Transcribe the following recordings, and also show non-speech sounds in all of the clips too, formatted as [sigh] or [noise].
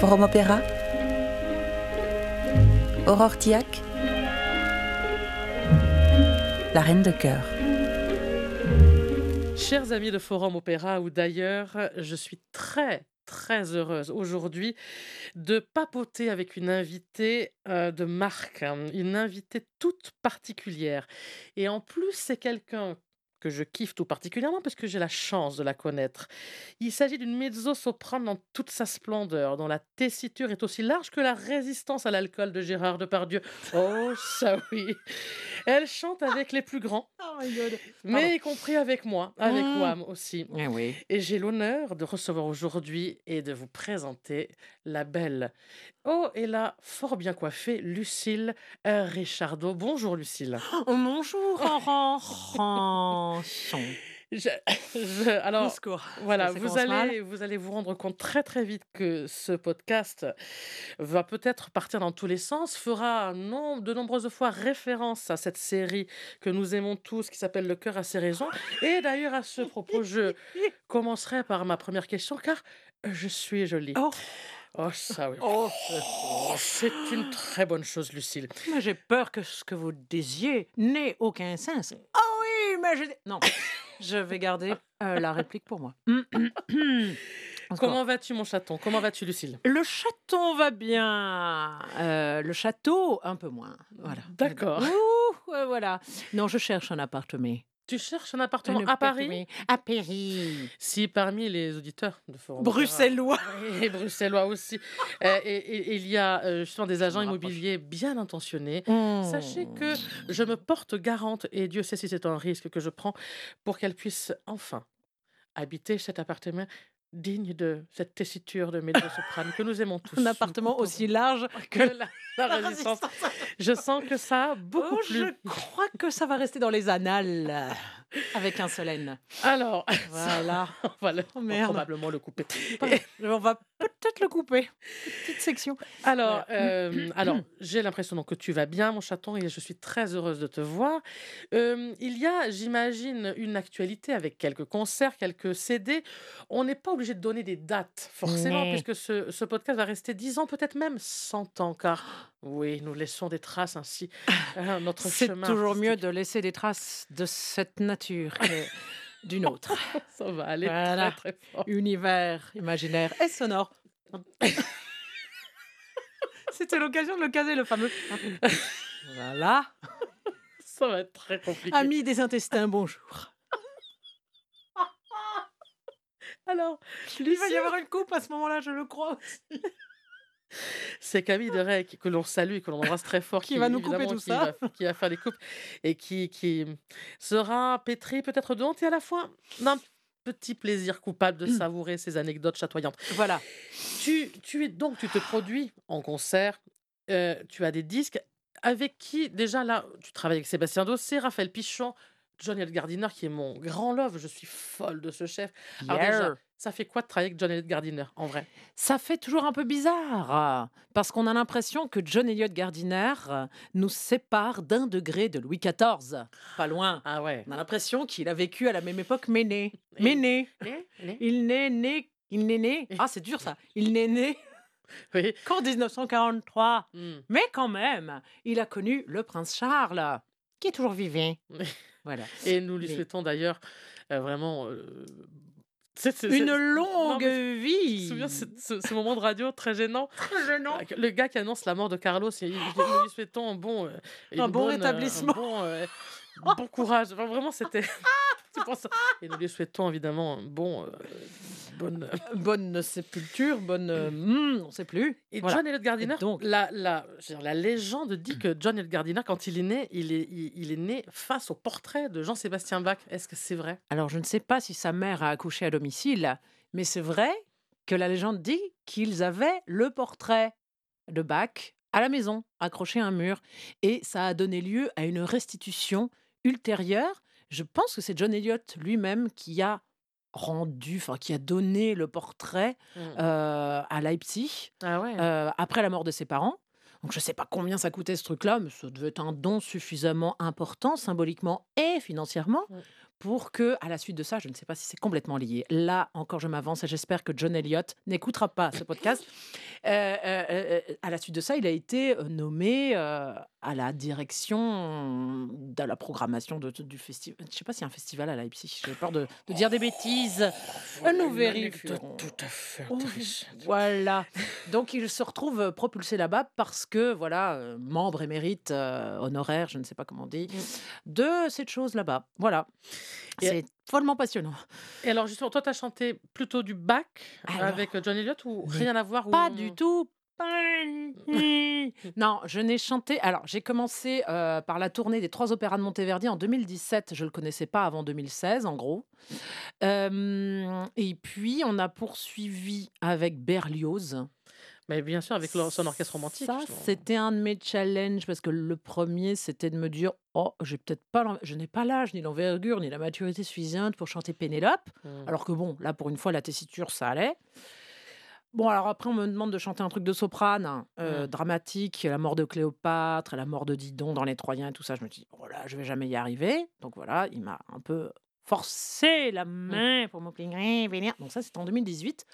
Forum Opéra Aurore Tiac La Reine de Cœur. Chers amis de Forum Opéra ou d'ailleurs, je suis très très heureuse aujourd'hui de papoter avec une invitée euh, de marque, hein, une invitée toute particulière. Et en plus, c'est quelqu'un que je kiffe tout particulièrement parce que j'ai la chance de la connaître. Il s'agit d'une mezzo-soprano dans toute sa splendeur, dont la tessiture est aussi large que la résistance à l'alcool de Gérard Depardieu. Oh, ça [laughs] oui. Elle chante avec les plus grands, Oh my god. mais y compris avec moi, avec Mmh. Wham aussi. Eh oui. Et j'ai l'honneur de recevoir aujourd'hui et de vous présenter la belle, oh, et la fort bien coiffée Lucille Richardot. Bonjour Lucille. Oh, bonjour, [laughs] Je- je- alors. Voilà, vous mal. allez, vous allez vous rendre compte très très vite que ce podcast va peut-être partir dans tous les sens, fera non, de nombreuses fois référence à cette série que nous aimons tous qui s'appelle Le cœur a ses raisons. Et d'ailleurs, à ce propos, je [laughs] commencerai par ma première question car je suis jolie. Oh. Oh, ça oui. Oh, Oh, c'est une très bonne chose, Lucille. mais j'ai peur que ce que vous disiez n'ait aucun sens. Non, [laughs] je vais garder euh, la réplique pour moi. [coughs] Comment vas-tu, mon chaton? Comment vas-tu, Lucille? Le chaton va bien. Euh, le château, un peu moins. Voilà. D'accord. Ouh, ouais, voilà. Non, je cherche un appartement. Tu cherches un appartement à Paris? À Paris. Si parmi les auditeurs de Forum Bruxellois. [laughs] et bruxellois aussi, euh, et, et- et il y a euh, justement des agents immobiliers bien intentionnés. Hmm. Sachez que je me porte garante, et Dieu sait si c'est un risque que je prends, pour qu'elle puisse enfin habiter cet appartement digne de cette tessiture de mezzo-soprano que nous aimons [laughs] tous. Un appartement aussi large [laughs] que la, la [laughs] résistance. Je sens que ça a beaucoup Oh, je crois que ça va rester dans les annales avec un seul N. Alors, [laughs] Voilà. on va le- Oh, merde. probablement le couper. On va peut-être le couper. Petite section. Alors, Voilà. euh, alors j'ai l'impression que tu vas bien, mon chaton, et je suis très heureuse de te voir. Euh, il y a, j'imagine, une actualité avec quelques concerts, quelques CD. On n'est pas obligé de donner des dates, forcément, Mais- puisque ce, ce podcast va rester 10 ans, peut-être même 100 ans, car oui, nous laissons des traces ainsi à [laughs] notre C'est toujours mieux de laisser des traces de cette nature que [laughs] d'une autre. Ça va aller Voilà. très, très fort. Univers imaginaire et sonore. [laughs] C'était l'occasion de le caser, le fameux. Voilà. Ça va être très compliqué. Amis des intestins, bonjour. Alors, Il va y Lucie, avoir une coupe à ce moment-là, je le crois. C'est Camille de Rey qui- que l'on salue et que l'on embrasse très fort. Qui va nous couper tout qui ça. va- qui va faire les coupes et qui, qui sera pétri peut-être de honte et à la fois d'un petit plaisir coupable de savourer ces anecdotes chatoyantes. Voilà. Tu, tu es donc, tu te produis en concert, euh, tu as des disques. Avec qui, déjà là, tu travailles avec Sébastien Dossé, Raphaël Pichon, John Gardiner qui est mon grand love. Je suis folle de ce chef. Alors déjà, ça fait quoi de travailler avec John Gardiner en vrai? Ça fait toujours un peu bizarre, parce qu'on a l'impression que John Elliott Gardiner euh, nous sépare d'un degré de Louis XIV. Pas loin. Ah ouais. On a l'impression qu'il a vécu à la même époque, mais né. Mais né. Il n'est né. Il n'est né. Ah, c'est dur ça. Il n'est né [laughs] Oui. qu'en 1943. Hmm. Mais quand même, il a connu le prince Charles, qui est toujours vivant. Voilà. Et nous lui Mais- souhaitons d'ailleurs euh, vraiment euh, Une longue Non, mais Je vie. me souviens ce, ce- ce moment de radio très gênant. Très gênant. Euh, Le gars qui annonce la mort de Carlos, nous lui souhaitons un bon, euh, Un bon bonne, rétablissement. un bon, euh, bon courage. Enfin, vraiment, c'était. [laughs] c'est pour ça. Et nous lui souhaitons évidemment un bon, euh, bonne. euh, Bonne sépulture, bonne. euh, hmm, on ne sait plus. Et Voilà. John Elliott Gardiner, Et donc- la, la, je veux dire, la légende dit que John Elliott Gardiner, quand il est né, il est, il, il est né face au portrait de Jean-Sébastien Bach. Est-ce que c'est vrai? Alors, je ne sais pas si sa mère a accouché à domicile, mais c'est vrai que la légende dit qu'ils avaient le portrait de Bach à la maison, accroché à un mur. Et ça a donné lieu à une restitution ultérieure. Je pense que c'est John Elliott lui-même qui a rendu, enfin qui a donné le portrait euh, à Leipzig Ah ouais. euh, après la mort de ses parents. Donc je ne sais pas combien ça coûtait ce truc-là, mais ça devait être un don suffisamment important symboliquement et financièrement Ouais. pour que, à la suite de ça, je ne sais pas si c'est complètement lié. Là encore, je m'avance et j'espère que John Elliott n'écoutera pas ce podcast. [laughs] euh, euh, euh, à la suite de ça, il a été nommé à la direction de la programmation de, du festival. Je sais pas s'il y a un festival à Leipzig. J'ai peur de, de dire des bêtises. Nous vérifierons. Tout à fait Oh. Voilà. Donc il se retrouve euh, propulsé là-bas parce que, voilà, euh, membre émérite, euh, honoraire, je ne sais pas comment on dit, de cette chose là-bas. Voilà. C'est follement passionnant. Et alors, justement, toi, tu as chanté plutôt du bac Alors, avec John Elliott ou rien à voir Pas ou- du tout. [laughs] non, je n'ai chanté. Alors, j'ai commencé euh, par la tournée des trois opéras de Monteverdi en 2017. Je ne le connaissais pas avant 2016, en gros. Euh, et puis, on a poursuivi avec Berlioz. Mais bien sûr, avec son orchestre romantique. Ça, c'était un de mes challenges parce que le premier, c'était de me dire Oh, j'ai peut-être pas, je n'ai pas l'âge, ni l'envergure, ni la maturité suffisante pour chanter Pénélope. Mm. Alors que bon, là, pour une fois, la tessiture, ça allait. Bon, alors après, on me demande de chanter un truc de soprane, euh, Mm. dramatique, la mort de Cléopâtre, la mort de Didon dans Les Troyens et tout ça. Je me dis, oh là, je vais jamais y arriver. Donc voilà, il m'a un peu forcé la main pour m'obliger venir. Donc ça, c'était en 2018.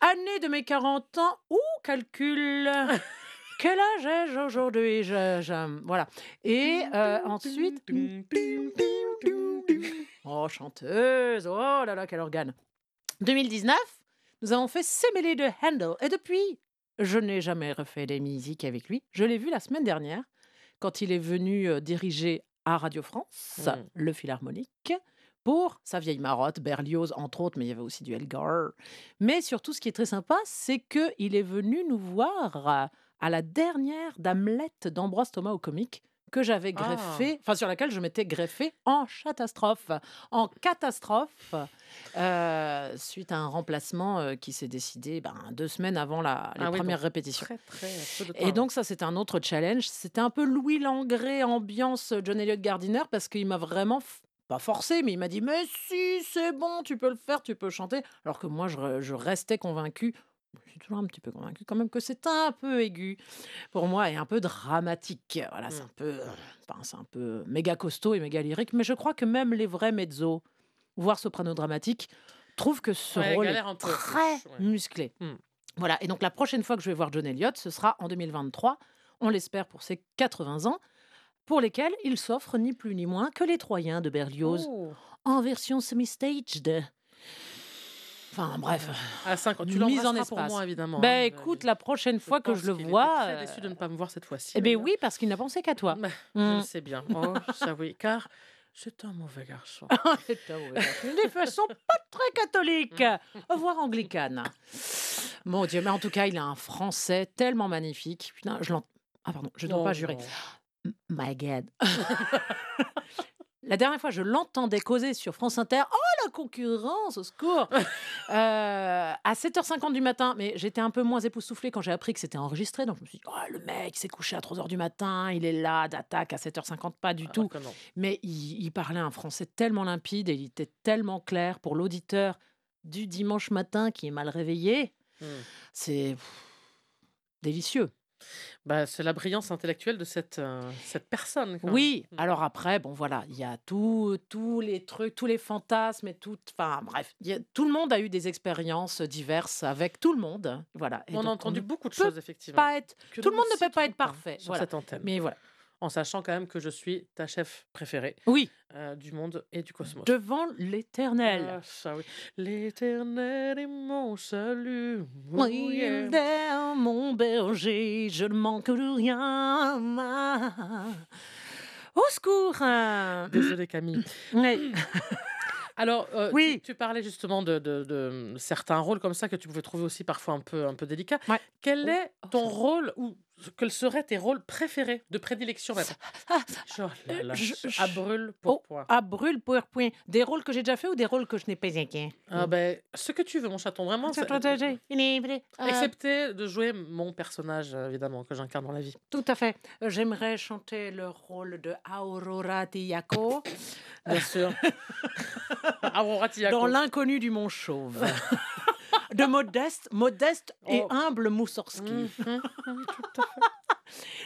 Année de mes 40 ans. Ouh, calcul [laughs] Quel âge ai-je aujourd'hui? Je- je- Voilà. Et euh, ensuite... Oh, chanteuse Oh là là, quel organe 2019, nous avons fait Sémélé de Handel. Et depuis, je n'ai jamais refait des musiques avec lui. Je l'ai vu la semaine dernière, quand il est venu euh, diriger à Radio France, Mm. le Philharmonique, pour sa vieille marotte, Berlioz, entre autres, mais il y avait aussi du Elgar. Mais surtout, ce qui est très sympa, c'est qu'il est venu nous voir à, à la dernière d'Hamlet d'Ambroise Thomas au comique que j'avais Ah. greffé, enfin sur laquelle je m'étais greffé en catastrophe, en catastrophe, euh, suite à un remplacement euh, qui s'est décidé ben, deux semaines avant la, les Ah oui, premières donc répétitions. Très, très peu de Et donc ça, c'était un autre challenge. C'était un peu Louis Langré ambiance John Elliott Gardiner parce qu'il m'a vraiment pas forcé, mais il m'a dit mais si c'est bon, tu peux le faire, tu peux chanter. Alors que moi, je, je restais convaincue. Je suis toujours un petit peu convaincue quand même que c'est un peu aigu pour moi et un peu dramatique. Voilà, c'est Mm. un peu, euh, enfin, c'est un peu méga costaud et méga lyrique. Mais je crois que même les vrais mezzo, voire soprano dramatique, trouvent que ce Ouais, rôle est galère un peu, très ouais. musclé. Mm. Voilà, et donc la prochaine fois que je vais voir John Elliott, ce sera en 2023, on l'espère pour ses 80 ans, pour lesquels il s'offre ni plus ni moins que les Troyens de Berlioz Oh. en version semi-staged. Enfin bref. À 5 ans. Tu Mise en l'embrasseras pour espace. moi, évidemment. Ben hein. écoute, la prochaine fois que je le qu'il vois. était très euh, déçu de ne pas me voir cette fois-ci. Eh bien d'ailleurs. oui, parce qu'il n'a pensé qu'à toi. Bah, Je Mm. le sais bien. Oh, ça oui. Car c'est un mauvais garçon. [laughs] C'est un mauvais garçon. Des façons pas très catholiques, voire anglicanes. Mon Dieu, mais en tout cas, il a un français tellement magnifique. Putain, je l'entends. Ah pardon, je ne dois pas jurer. non. My God. [laughs] La dernière fois, je l'entendais causer sur France Inter. Oh, la concurrence, au secours [laughs] Euh, À 7h50 du matin, mais j'étais un peu moins époustouflée quand j'ai appris que c'était enregistré. Donc je me suis dit, oh, le mec s'est couché à 3h du matin, il est là, d'attaque à 7h50, pas du Ah, tout. non. Mais il, il parlait un français tellement limpide et il était tellement clair pour l'auditeur du dimanche matin qui est mal réveillé. Mm. C'est délicieux. Bah, c'est la brillance intellectuelle de cette, euh, cette personne. quand. Oui, Mm. alors après, bon voilà, il y a tout- tous les trucs, tous les fantasmes et tout. Enfin bref, il y a- tout le monde a eu des expériences diverses avec tout le monde. Voilà. Et On a entendu beaucoup de choses, effectivement. pas être. Que tout le monde ne peut pas être pas parfait. Sur Voilà. cette antenne. Mais voilà. En sachant quand même que je suis ta chef préférée Oui, euh, du monde et du cosmos. devant l'éternel. Ah, ça oui. L'éternel est mon salut. Oh, Oui, yeah. vers mon berger, je ne manque de rien. Au secours hein. Désolée Camille. [clears throat] [coughs] Alors, euh, Oui. tu, tu parlais justement de, de- de certains rôles comme ça que tu pouvais trouver aussi parfois un peu, un peu délicats. Ouais. Quel Oh, est oh, ton ça. rôle ou quels seraient tes rôles préférés, de prédilection même? Ah, Genre, là, là, je- je- à brûle pour Oh, point. à brûle pour point. Des rôles que j'ai déjà fait ou des rôles que je n'ai pas été Ah ben, ce que tu veux, mon chaton, vraiment. Euh, Excepté de jouer mon personnage, euh, évidemment, que j'incarne dans la vie. Tout à fait. Euh, J'aimerais chanter le rôle de Aurora Tiyako Bien sûr. [laughs] Aurora Tiako. dans L'inconnu du Mont Chauve. [laughs] de modeste, modeste et Oh. humble Moussorski. Mhm, [laughs] tout à fait.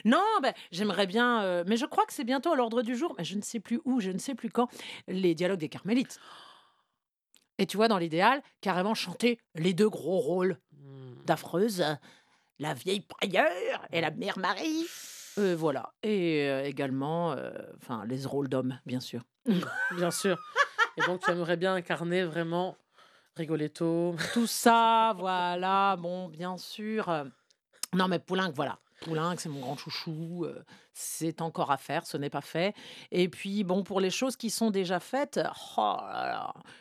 Non, ben, j'aimerais bien, euh, mais je crois que c'est bientôt à l'ordre du jour, mais je ne sais plus où, je ne sais plus quand, les dialogues des Carmélites. Et tu vois, dans l'idéal, carrément chanter les deux gros rôles Mm. d'affreuse, la vieille prieure et la mère Marie. Euh, voilà. Et euh, également, euh, enfin, les rôles d'hommes, bien sûr. Bien sûr. Et donc, tu aimerais bien incarner vraiment Rigoletto. Tout ça, voilà, bon, bien sûr. Non, mais Poulenc, voilà. Poulenc, c'est mon grand chouchou. euh, C'est encore à faire, ce n'est pas fait. Et puis, bon, pour les choses qui sont déjà faites, oh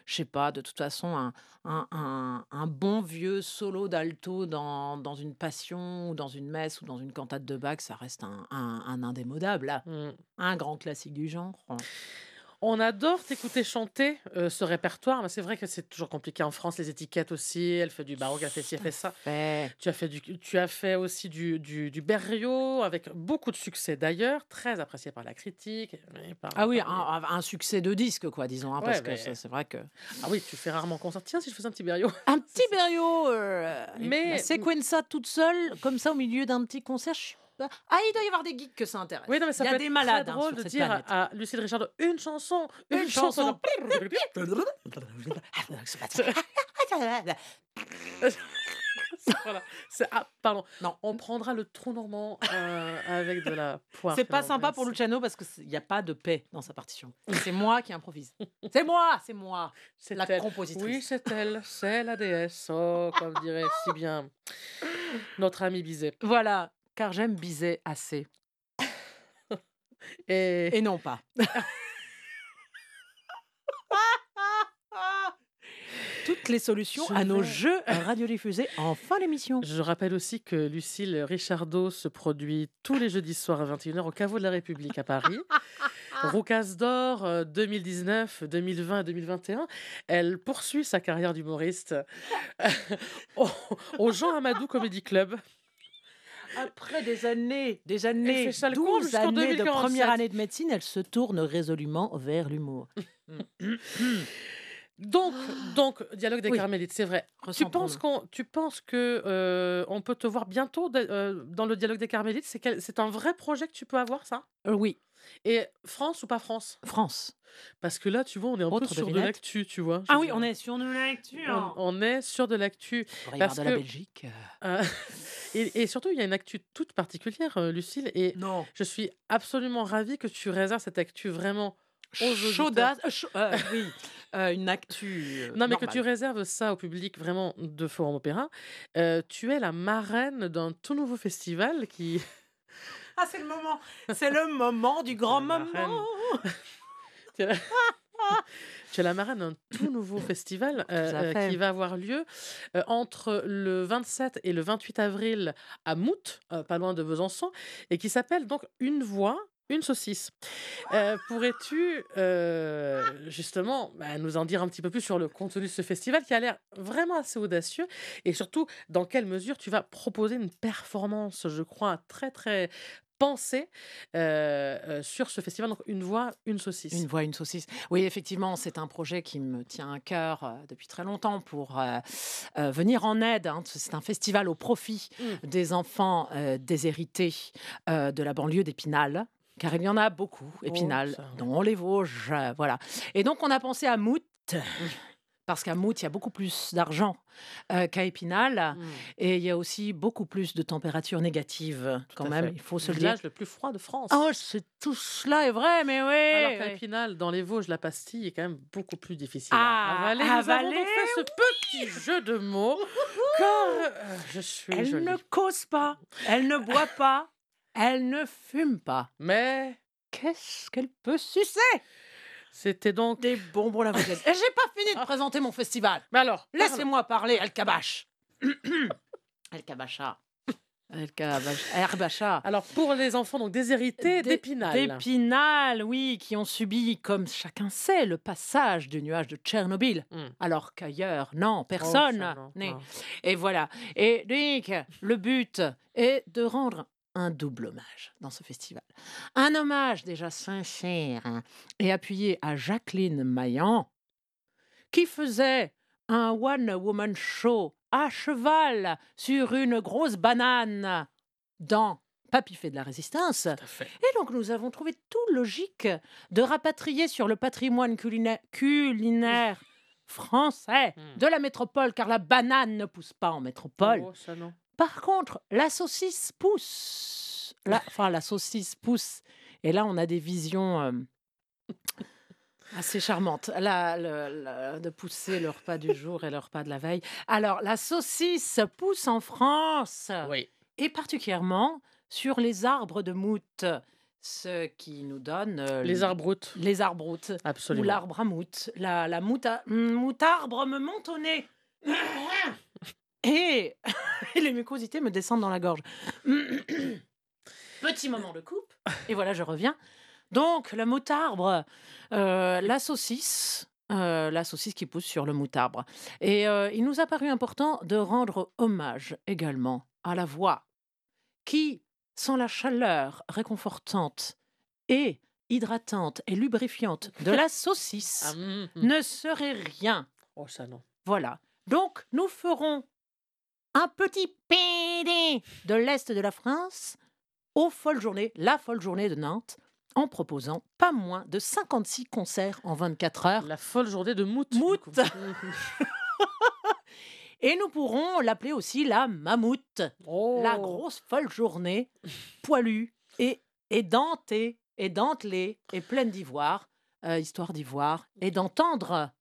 je sais pas, de toute façon, un, un, un- un bon vieux solo d'alto dans, dans une passion ou dans une messe ou dans une cantate de Bach, ça reste un, indémodable, là. Mm. un grand classique du genre. On adore t'écouter chanter euh, ce répertoire, mais c'est vrai que c'est toujours compliqué en France, les étiquettes aussi. Elle fait du baroque, elle fait ci, elle fait ça. Tu as fait, du, tu as fait aussi du, du, du Berriot, avec beaucoup de succès d'ailleurs, très apprécié par la critique. par- Ah oui, par un, un succès de disque, quoi, disons, hein, parce Ouais, que mais- c'est c'est vrai que... Ah oui, tu fais rarement concert. Tiens, si je faisais un petit Berriot. Un petit Berriot, euh, Mais- la Sequenza toute seule, comme ça, au milieu d'un petit concert, je suis pas- Ah, il doit y avoir des geeks que ça intéresse. Oui, non, mais ça il y peut a des être malades très hein, drôle sur de dire planète. à, Lucille Richard une chanson, une, Une chanson. [laughs] voilà. C'est- Ah, pardon. Non. On prendra le trou normand euh, avec de la poire. C'est pas Non, sympa pour. Luciano parce qu'il n'y a pas de paix dans sa partition. C'est moi qui improvise. C'est moi, c'est moi, C'est la elle. compositrice. Oui, c'est elle, c'est la déesse. Oh, comme dirait si bien notre ami Bizet. Voilà, car j'aime Bizet assez. [laughs] Et, Et non pas. [laughs] Toutes les solutions Je à nos jeux radiodiffusés en fin d'émission. je rappelle aussi que Lucille Richardot se produit tous les jeudis soirs à 21h au Caveau de la République à Paris. [laughs] Roucasse d'or euh, 2019, 2020 et 2021. Elle poursuit sa carrière d'humoriste au, au Jean Amadou Comedy Club. Après des années, des années, fait ça le comble 12 jusqu'en années de 2047. première année de médecine, elle se tourne résolument vers l'humour. [coughs] Donc, donc, dialogue des Oui. Carmélites, c'est vrai. Tu penses qu'on, tu penses que euh, on peut te voir bientôt de- euh, dans le dialogue des Carmélites? C'est quel- c'est un vrai projet que tu peux avoir, ça? Euh, oui, Et France ou pas France? France. Parce que là, tu vois, on est un peu Autre sur de devinette l'actu, tu vois. Ah oui, dire. on est sur de l'actu. On, on est sur de l'actu. On parce de la que- Belgique. Et, et surtout, il y a une actu toute particulière, euh, Lucille, et Non. je suis absolument ravie que tu réserves cette actu vraiment aux. Chaudasse. euh, oui, euh, une actu. Non, mais que tu réserves ça au public vraiment de Forum Opéra. Euh, tu es la marraine d'un tout nouveau festival qui. [laughs] Ah, c'est le moment. C'est le moment du [laughs] grand moment. [laughs] es la... marraine d'un tout [coughs] nouveau festival euh, euh, qui va avoir lieu euh, entre le 27 et le 28 avril à Mout, pas loin de Besançon, et qui s'appelle donc Une voix. Une saucisse. Euh, Pourrais-tu euh, justement bah, nous en dire un petit peu plus sur le contenu de ce festival qui a l'air vraiment assez audacieux et surtout dans quelle mesure tu vas proposer une performance, je crois, très très pensée euh, sur ce festival. Donc une voix, une saucisse. Une voix, une saucisse. Oui, effectivement, c'est un projet qui me tient à cœur depuis très longtemps pour euh, euh, venir en aide. hein. C'est un festival au profit Mm. des enfants déshérités de la banlieue d'Épinal. Car il y en a beaucoup, Épinal, ça. dont les Vosges, voilà. Et donc on a pensé à Mout, parce qu'à Mout, il y a beaucoup plus d'argent euh, qu'à Épinal, Mm. et il y a aussi beaucoup plus de températures négatives, Tout quand même, fait. il faut se le village dire. le plus froid de France. Oh, c'est tout cela est vrai, mais oui. Alors qu'à. Épinal, dans les Vosges, la pastille est quand même beaucoup plus difficile Ah, à avaler. Nous avons avaler, donc fait ce petit jeu de mots, car euh, je suis Elle jolie. ne cause pas, elle ne boit pas, elle ne fume pas. Mais Qu'est-ce qu'elle peut sucer? C'était donc... Des bonbons. Et j'ai pas fini de présenter mon festival. Mais alors. Laissez-moi parler, El Kabash. [coughs] El Kabacha. El. Herbacha. Alors, pour les enfants donc déshérités D'É- d'Épinal. D'Épinal, oui, qui ont subi, comme chacun sait, le passage du nuage de Tchernobyl. Hmm. Alors qu'ailleurs, non, Oh, personne. ça, non, n'est. non. Et voilà. Et donc, le but est de rendre un double hommage dans ce festival. Un hommage déjà sincère hein, et appuyé à Jacqueline Maillan, qui faisait un one-woman show à cheval sur une grosse banane dans Papy fait de la résistance. Et donc, nous avons trouvé tout logique de rapatrier sur le patrimoine culinaire, culinaire français Mm. de la métropole, car la banane ne pousse pas en métropole. Oh, ça non. Par contre, la saucisse pousse. La- enfin, la saucisse pousse. Et là, on a des visions euh, assez charmantes. Là, le- le- de pousser le repas du jour et le repas de la veille. Alors, la saucisse pousse en France Oui. et particulièrement sur les arbres de mout, ce qui nous donne euh, Les arbroutes. les arbroutes ou Absolument. l'arbre à mout. La, la moute à- hum, moutarbre me monte au nez. Et, [laughs] et les mucosités me descendent dans la gorge. Petit moment de coupe. Et voilà, je reviens. Donc, le moutarbre, euh, la saucisse. euh, la saucisse qui pousse sur le moutarbre. Et euh, il nous a paru important de rendre hommage également à la voix qui, sans la chaleur réconfortante et hydratante et lubrifiante de la [laughs] saucisse, Ah, hum, hum. ne serait rien. Oh, ça non. Voilà. Donc, nous ferons un petit PD de l'Est de la France aux folles journées, la folle journée de Nantes, en proposant pas moins de 56 concerts en 24 heures. La folle journée de Mout. Mout. [laughs] [laughs] Et nous pourrons l'appeler aussi la mammouth, Oh. la grosse folle journée, poilue et, et dentée, et dentelée, et pleine d'ivoire, euh, histoire d'ivoire, et d'entendre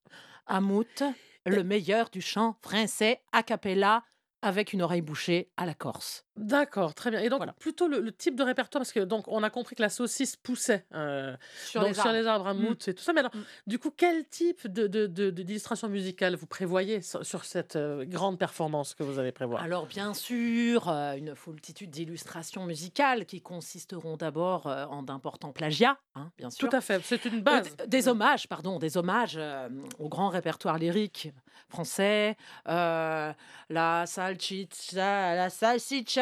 à Mout le meilleur du chant français a cappella avec une oreille bouchée à la Corse. D'accord, très bien. Et donc, Voilà. plutôt le, le type de répertoire, parce que donc on a compris que la saucisse poussait euh, Sur donc les sur arbres. les arbres à Mm. mout et tout ça. Mais alors, Mm. du coup, quel type de, de, de- de- d'illustration musicale vous prévoyez sur, sur cette euh, grande performance que vous allez prévoir? Alors bien sûr, euh, une foultitude d'illustrations musicales qui consisteront d'abord en d'importants plagiats, hein, bien sûr. Tout à fait, c'est une base. Des hommages, pardon, des hommages au grand répertoire lyrique français, la salchicha, la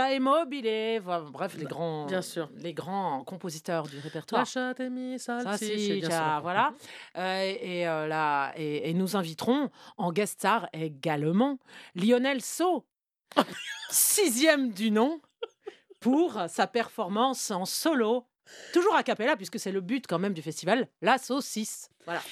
salsiccia immobile, vo- bref, les Bah, grands, bien sûr. les grands compositeurs du répertoire. salsiccia, Salsiccia, voilà. Euh, et, euh, là, et, et nous inviterons en guest star également Lionel So, [laughs] sixième du nom, pour sa performance en solo, toujours a cappella, puisque c'est le but quand même du festival, la saucisse. Voilà.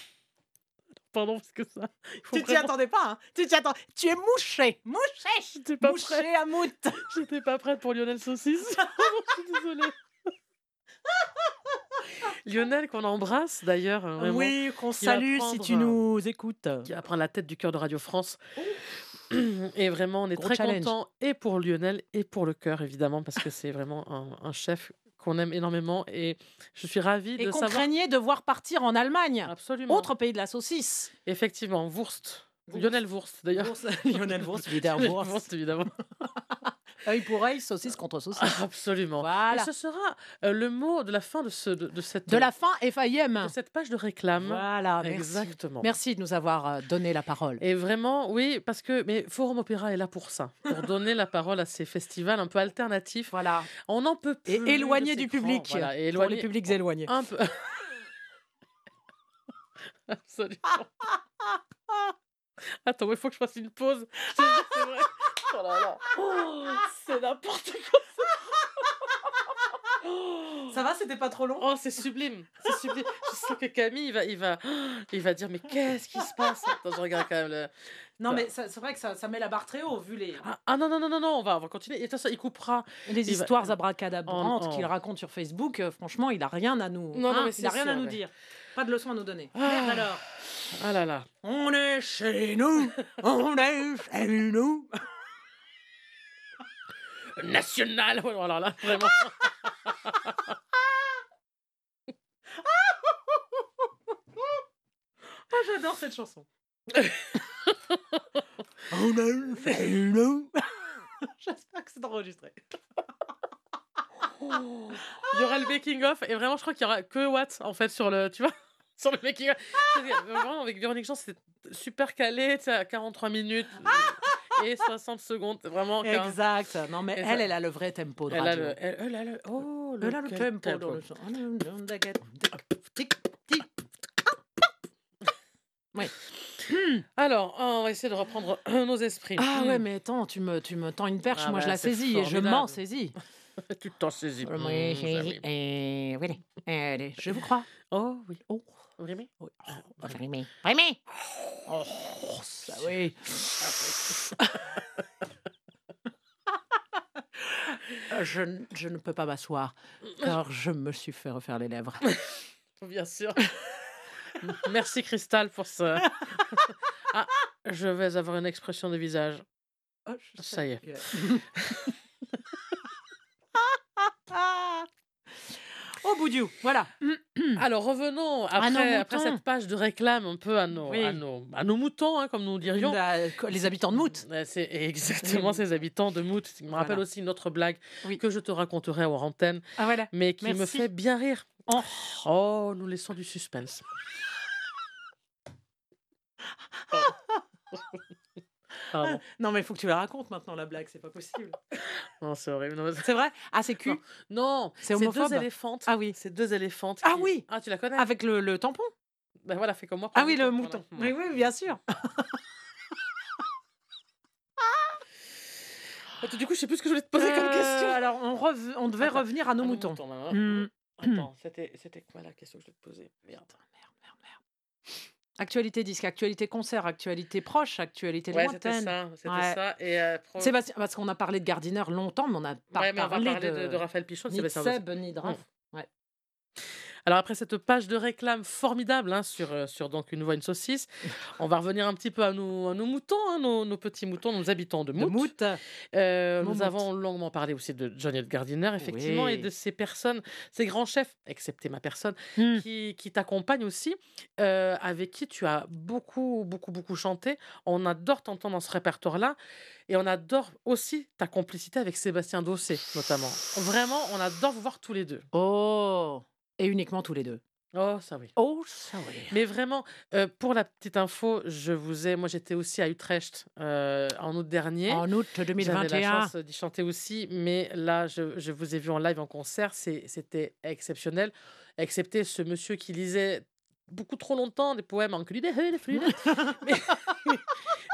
Pardon, parce que ça. Tu t'y vraiment- attendais pas, hein Tu t'y attends. Tu es mouché, mouché, J'étais pas mouché prête. à mout. [laughs] J'étais pas prête pour Lionel Saucisse. [laughs] [laughs] Je suis désolée. Lionel, qu'on embrasse d'ailleurs. hein, Oui, qu'on salue si prendre tu un- nous écoutes. Qui va prendre la tête du cœur de Radio France. [clears throat] Et vraiment, on est Gros très challenge. content et pour Lionel et pour le cœur, évidemment, parce que c'est vraiment un, un chef qu'on aime énormément. Et je suis ravie Et de qu'on savoir. craignait de voir partir en Allemagne, Absolument. autre pays de la saucisse. Effectivement, Wurst. Wurst. Lionel Wurst, d'ailleurs. [laughs] Lionel. Wurst, évidemment. [laughs] Œil pour œil, saucisse contre saucisse. [laughs] Absolument. Voilà. Et ce sera euh, le mot de la fin de, ce, de, de cette, De la fin FIM. de cette page de réclame. Voilà, merci. Exactement. Merci de nous avoir euh, donné la parole. Et vraiment, oui, parce que mais Forum Opéra est là pour ça, pour [laughs] donner la parole à ces festivals un peu alternatifs. Voilà. On n'en peut plus. Et ces du public. Voilà, et Pour éloigné les publics éloignés. un peu. [laughs] Absolument. Attends, il faut que je fasse une pause. C'est vrai. Oh là là. [laughs] Oh, c'est n'importe quoi. Oh. Ça va, c'était pas trop long? Oh, c'est sublime, c'est sublime. Je sens que Camille, il va, il va, il va dire, mais qu'est-ce qui se passe? Attends, je regarde quand même. le- Non, mais ça- c'est vrai que ça, ça met la barre très haut, vu les, Ah, ah, non, non, non, non, non, on va, on va continuer. Et façon, il coupera. les il va- histoires abracadabrantes en- qu'il raconte sur Facebook. euh, franchement, il a rien à nous. Non, non, hein, mais il c'est a rien à nous ouais. dire. Pas de leçons à nous donner. Ah. Merde alors. Ah là là. On est chez nous. [laughs] on est chez nous. National Oh là là, vraiment. [laughs] Oh, j'adore cette chanson. [laughs] [laughs] J'espère que c'est enregistré. Il y aura le making-of. Et vraiment, je crois qu'il y aura que Watt, en fait, sur le. Tu vois Sur le making-of. Parce que, Vraiment, avec Véronique Jean, c'était super calé, tu sais, à 43 minutes et 60 secondes. Vraiment. Exact. Non, mais elle, elle a le vrai tempo de Elle a radio. le. Elle, elle a le. Oh, Elle a le tempo dans le son. Tic, tic. Alors, on va essayer de reprendre [clears throat] nos esprits. Ah Hmm. ouais, mais attends, tu me, tu me tends une perche, Ah moi je bah, la saisis et je m'en saisis. [laughs] Tu t'en saisis. Oui. oui, allez, je vous crois. Oh oui. Oh, Vraiment oui. Oh, Rémi. Rémi Oh, ça oui. [laughs] Je, je ne peux pas m'asseoir car je me suis fait refaire les lèvres. [laughs] Bien sûr. Merci Cristal pour ce. [laughs] ah, je vais avoir une expression de visage. Oh, je Ça y est. Yeah. Oh, Boudiou, voilà. [clears throat] Alors revenons après, après cette page de réclame un peu à nos, Oui. à nos, à nos moutons, hein, comme nous dirions. La- les habitants de Mout. C'est exactement Oui. ces habitants de Mout. qui me rappelle Voilà. aussi une autre blague Oui. que je te raconterai hors antenne, Ah, voilà. mais qui me fait bien rire. Oh. Oh, nous laissons du suspense. [laughs] Pardon. Non, mais il faut que tu la racontes maintenant, la blague, c'est pas possible. [laughs] Non, c'est horrible. Non, C'est vrai? Ah, c'est cul? Non, C'est c'est deux éléphantes. Ah oui. C'est deux éléphantes. Ah oui. Ah, tu la connais? Avec le, le tampon? Ben voilà, fais comme moi. Ah oui, le mouton, voilà. Oui, oui, bien sûr. [laughs] Attends, Du coup, je sais plus ce que je voulais te poser comme Euh, question. Alors, on, rev- on devait Attends, revenir à nos Ah, moutons. Attends, [clears throat] c'était c'était quoi la question que je voulais te poser? Merde. Actualité disque, actualité concert, actualité proche, actualité Ouais, c'était lointaine. ça. Ouais. ça. Et euh, pro- Sébastien, parce qu'on a parlé de Gardiner longtemps, mais on n'a pas Ouais, mais on va parlé parler de, de, de Raphaël Pichon, ni de. Seb, ni de Raph. Alors après cette page de réclame formidable hein, sur, euh, sur donc une voix une saucisse, [laughs] on va revenir un petit peu à nos, à nos moutons, hein, nos, nos petits moutons, nos habitants de De Mout. Euh, nous Mout. avons longuement parlé aussi de Johnny Gardiner, effectivement, et de ces personnes, ces grands chefs, excepté ma personne, Hmm. qui, qui t'accompagnent aussi, euh, avec qui tu as beaucoup, beaucoup, beaucoup chanté. On adore t'entendre dans ce répertoire-là. Et on adore aussi ta complicité avec Sébastien Dossé, notamment. Vraiment, on adore vous voir tous les deux. Oh Et uniquement tous les deux. Oh, ça oui. Oh, ça oui. Mais vraiment, euh, pour la petite info, je vous ai. Moi, j'étais aussi à Utrecht euh, en août dernier. En août J'avais la 2021. chance d'y chanter aussi, mais là, je, je vous ai vu en live en concert, c'était exceptionnel, excepté ce monsieur qui lisait beaucoup trop longtemps des poèmes en cul [laughs] mais,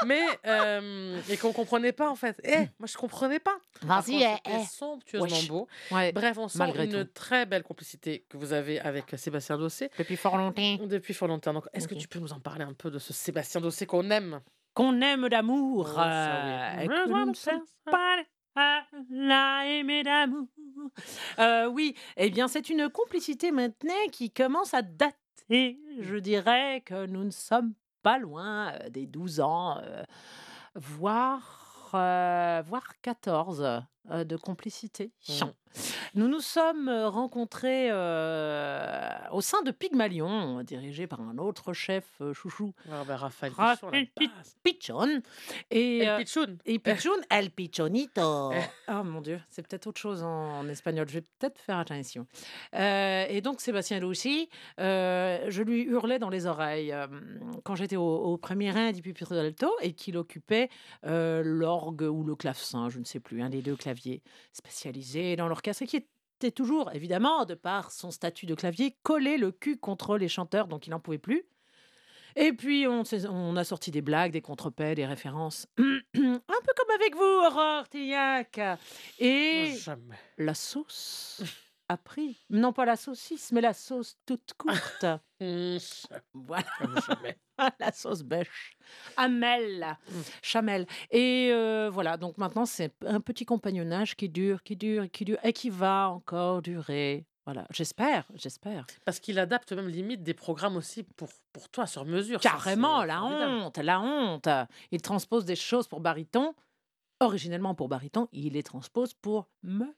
mais euh, et qu'on comprenait pas en fait. Eh, moi je comprenais pas. Vas-y, eh, eh. somptueusement Wesh. beau. Ouais, Bref, on sent malgré une tout. très belle complicité que vous avez avec Sébastien Dossé depuis fort longtemps. depuis fort longtemps. Donc, est-ce que tu peux nous en parler un peu de ce Sébastien Dossé qu'on aime? Qu'on aime d'amour. Oh, oui. euh, la d'amour. Euh, oui, eh bien, c'est une complicité maintenant qui commence à dater. Je dirais que nous ne sommes pas loin euh, des 12 ans, euh, voire, euh, voire 14 euh, de complicité. Mhm. Nous nous sommes euh, rencontrés euh, au sein de Pygmalion, dirigé par un autre chef euh, chouchou, Ah, bah, Raphaël Raphaël Pichon. Pichon. Et, El Pichoun. et Pichon, El Pichonito. Oh mon Dieu, c'est peut-être autre chose en, en espagnol. Je vais peut-être faire attention. Et donc Sébastien aussi, euh, je lui hurlais dans les oreilles quand j'étais au, au premier pupitre d'alto et qu'il occupait l'orgue ou le clavecin, je ne sais plus, un des deux claviers spécialisés dans l'orchestre et qui était toujours, évidemment, de par son statut de clavier, collé le cul contre les chanteurs, donc il n'en pouvait plus. Et puis, on, a sorti des blagues, des contrepets, des références. [clears throat] un peu comme avec vous, Aurore Tillac. Et Jamais. la sauce a pris. Non pas la saucisse, mais la sauce toute courte. [laughs] [laughs] Voilà, [laughs] la sauce bêche. Amel, Mm. chamel. Et euh, voilà, donc maintenant, c'est un petit compagnonnage qui dure, qui dure, qui dure, et qui va encore durer. Voilà, j'espère, j'espère. Parce qu'il adapte même limite des programmes aussi pour, pour toi sur mesure. Carrément, la honte, la honte. Il transpose des choses pour baryton. Originellement pour baryton, il les transpose pour meuf.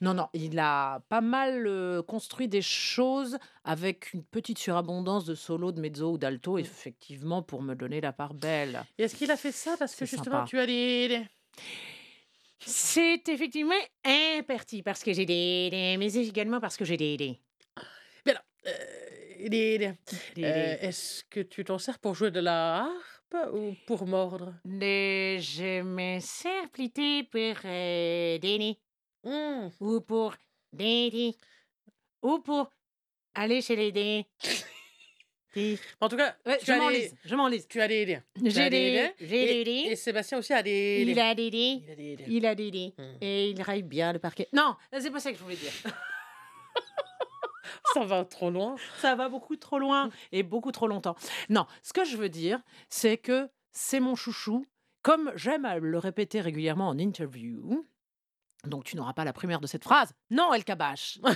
Non, non, il a pas mal euh, construit des choses avec une petite surabondance de solo, de mezzo ou d'alto, effectivement, pour me donner la part belle. Et est-ce qu'il a fait ça parce que C'est justement sympa. tu as des. C'est effectivement un parti parce que j'ai des, des- mais également parce que j'ai des, des, euh, des- des- des- euh, Est-ce que tu t'en sers pour jouer de la harpe ou pour mordre? Des- je me sers plutôt pour euh, Hum, ou pour Daddy, ou pour aller chez les dés. [laughs] En tout cas, Ouais, tu je m'enlise, des- je m'enlise. Tu as des. As J'ai des, idées j'ai des Et, dés. et Sébastien aussi a des. Il a des dés. Il a des idées. Il a des dés. Hum. Et il raille bien le parquet. Non, c'est pas ça que je voulais dire. [laughs] Ça va trop loin. Ça va beaucoup trop loin et beaucoup trop longtemps. Non, ce que je veux dire, c'est que c'est mon chouchou. Comme j'aime à le répéter régulièrement en interview, Donc tu n'auras pas la première de cette phrase. Non, El Kabash. [laughs]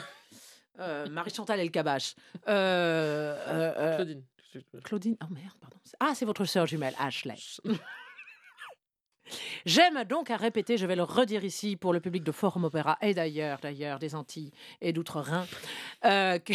Euh, Marie-Chantal El Kabash. Euh, euh, euh, Claudine. Claudine. Oh merde, pardon. Ah, c'est votre sœur jumelle, Ashley. [laughs] J'aime donc à répéter, je vais le redire ici pour le public de Forum Opéra et d'ailleurs, d'ailleurs, des Antilles et d'Outre-Rhin, euh, que...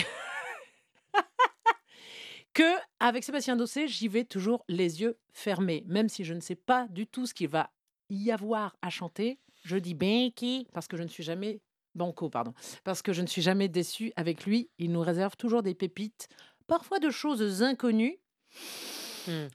[laughs] que avec Sébastien Dossé, j'y vais toujours les yeux fermés, même si je ne sais pas du tout ce qu'il va y avoir à chanter. Je dis Benki parce que je ne suis jamais Banco, pardon, parce que je ne suis jamais déçue avec lui. Il nous réserve toujours des pépites, parfois de choses inconnues, Hmm.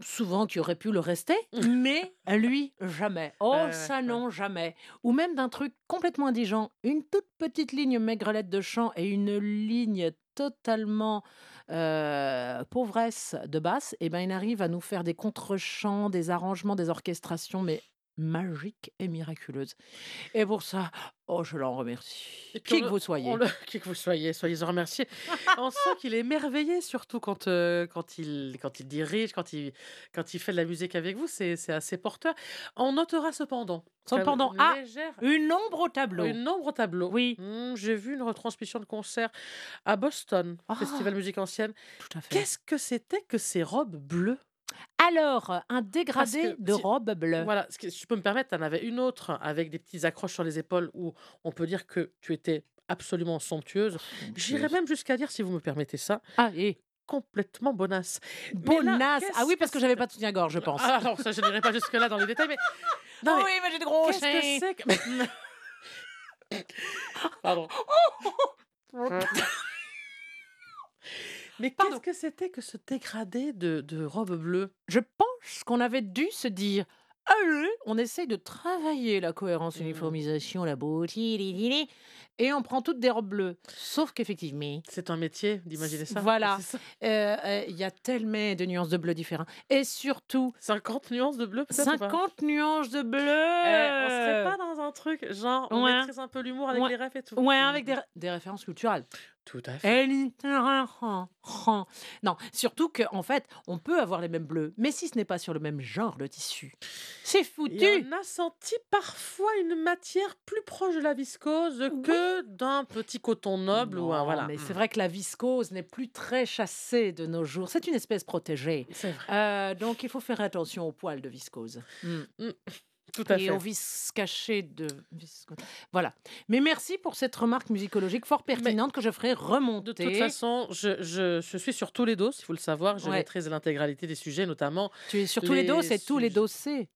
souvent qui auraient pu le rester, mais [laughs] lui, jamais. Oh, ça ouais. non, jamais. Ou même d'un truc complètement indigent, une toute petite ligne maigrelette de chant et une ligne totalement euh, pauvresse de basse, et ben il arrive à nous faire des contre-chants, des arrangements, des orchestrations, mais magiques et miraculeuses. Et pour ça, oh, je l'en remercie. Qui que le- vous soyez. le- qui que vous soyez, soyez remerciés. On sent qu'il est émerveillé, surtout quand, euh, quand, il, quand il dirige, quand il, quand il fait de la musique avec vous. C'est c'est assez porteur. On notera cependant. Cependant, une ah, légère- Une ombre au tableau. Une nombre au tableau. Oui. Hmm, J'ai vu une retransmission de concert à Boston, Ah. Festival Musique Ancienne. Tout à fait. Qu'est-ce que c'était que ces robes bleues? Alors, un dégradé que de si- robe bleue. Voilà, ce que- si je peux me permettre, tu en avais une autre avec des petits accroches sur les épaules où on peut dire que tu étais absolument somptueuse. J'irais même jusqu'à dire, si vous me permettez ça, Ah, et? complètement bonasse. Mais là, bonasse. Ah oui, parce que j'avais pas de soutien-gorge, je pense. Ah, alors, ça, je n'irai pas jusque-là dans les détails, mais. [laughs] Non, mais oui, mais j'ai de gros qu'est-ce que c'est que. [laughs] Pardon. [laughs] Mais qu'est-ce que c'était que ce dégradé de, de robe bleue? Je pense qu'on avait dû se dire. Allez, on essaye de travailler la cohérence, l'uniformisation, la beauté, li, li, li, et on prend toutes des robes bleues. Sauf qu'effectivement, C'est un métier d'imaginer ça. Voilà. Euh, euh, il y a tellement de nuances de bleu différents. Et surtout, 50 nuances de bleu, peut-être ou pas? 50 nuances de bleu. Eh, on serait pas dans un truc, genre, on Ouais. maîtrise un peu l'humour avec Ouais. les refs et tout. Ouais, avec des, des références culturelles. Tout à fait. Et littéralement. Non, surtout qu'en fait, on peut avoir les mêmes bleus, mais si ce n'est pas sur le même genre de tissu, c'est foutu. Et on a senti parfois une matière plus proche de la viscose que d'un petit coton noble ou un voilà. Mais Mm. c'est vrai que la viscose n'est plus très chassée de nos jours. C'est une espèce protégée. C'est vrai. Euh, donc il faut faire attention aux poils de viscose. Mm. Tout à Et fait. aux vis cachés de. Voilà. Mais merci pour cette remarque musicologique fort pertinente que je ferai remonter. De toute façon, je, je, je suis sur tous les dos, il faut le savoir. Je Ouais. maîtrise l'intégralité des sujets, notamment. tu es sur tous les les dos, c'est tous les dossiers.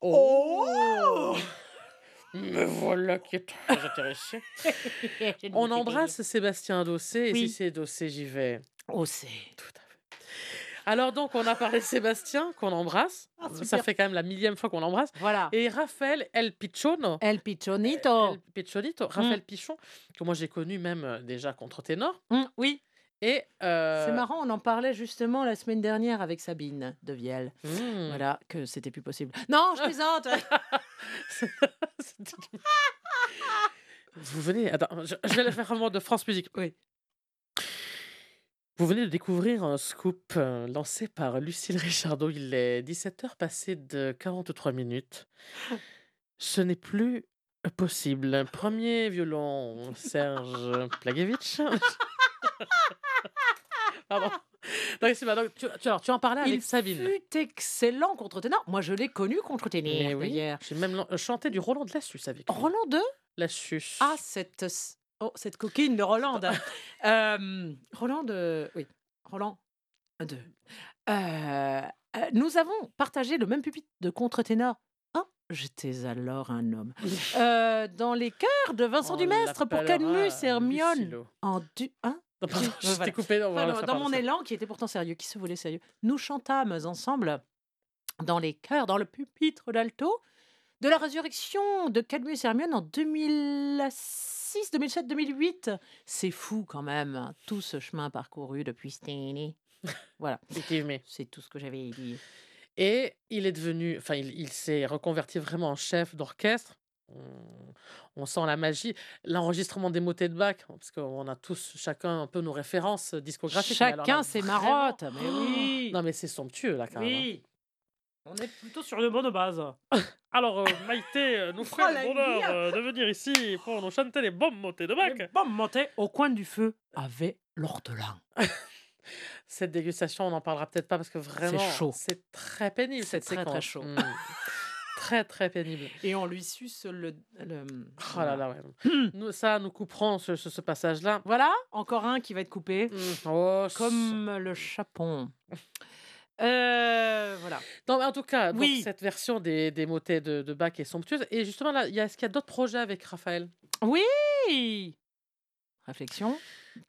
Oh [laughs] Me voilà qui est très intéressé. [laughs] On embrasse Sébastien Dossé, et Oui. si c'est Dossé, j'y vais. Oh, c'est. Tout à fait. Alors donc, on a parlé de Sébastien, qu'on embrasse. Ah, Ça fait quand même la millième fois qu'on l'embrasse. Voilà. Et Raphaël El Picciono. El Pichonito. El Piccionito, Raphaël Pichon, que moi j'ai connu même euh, déjà contre ténor. Mm, oui. Et euh, C'est marrant, on en parlait justement la semaine dernière avec Sabine de Vielle. hmm. Voilà, que c'était plus possible. Non, je plaisante [laughs] [laughs] Vous venez. Attends, je, je vais le faire en mode de France Musique. Oui. Vous venez de découvrir un scoop euh, lancé par Lucille Richardot. Il est 17h passé de 43 minutes. Ce n'est plus possible. Premier violon, Serge Plagevich. [laughs] Pardon. Donc, c'est pas- donc, tu, tu- alors, tu en parlais avec Il Sabine. fut excellent contre ténor. Moi, je l'ai connu contre Mais ténor oui, d'ailleurs. j'ai même lan- chanté du Roland de Lassus avec lui. Roland 2 Lassus. Ah, cette, oh, cette coquine de Roland. Euh, Roland de... Oui, Roland 2. Euh, euh, nous avons partagé le même pupitre de contre-ténor. Oh, j'étais alors un homme. [laughs] Euh, dans les chœurs de Vincent On Dumestre pour et Hermione. Lucilo. En du... Hein? Non, pardon, Oui, [laughs] je voilà. coupé. non, voilà, Enfin, ça dans mon élan qui était pourtant sérieux, qui se voulait sérieux, nous chantâmes ensemble dans les chœurs, dans le pupitre d'alto, de la résurrection de Cadmus Hermione en 2006, 2007, 2008. C'est fou quand même, hein, tout ce chemin parcouru depuis Stanley. Voilà, [laughs] c'est tout ce que j'avais dit. Et il est devenu, enfin, il, il s'est reconverti vraiment en chef d'orchestre. On, on sent la magie, l'enregistrement des motets de Bach, parce qu'on a tous chacun un peu nos références discographiques. Chacun ses marottes, mais oui. Non, mais c'est somptueux là, quand même. On est plutôt sur de bonnes bases. [laughs] Alors, euh, Maïté nous fait le bonheur euh, de venir ici pour nous chanter les bons motets de Bach. Les bombes montées au coin du feu avait l'ortolan. [laughs] Cette dégustation, on n'en parlera peut-être pas parce que vraiment, chaud. c'est très pénible C'est cette très, très séquence. chaud. Mm. très très pénible. [laughs] Et on lui suce le. le- Oh là là, ouais. [clears throat] Nous, ça, nous couperons ce, ce- ce passage-là. Voilà, encore un qui va être coupé. Mm. Oh, Comme le chapon. Euh, voilà. Non, mais en tout cas, donc, Oui. cette version des, des motets de, de Bach est somptueuse. Et justement, là, il y a- est-ce qu'il y a d'autres projets avec Raphaël? Oui Réflexion.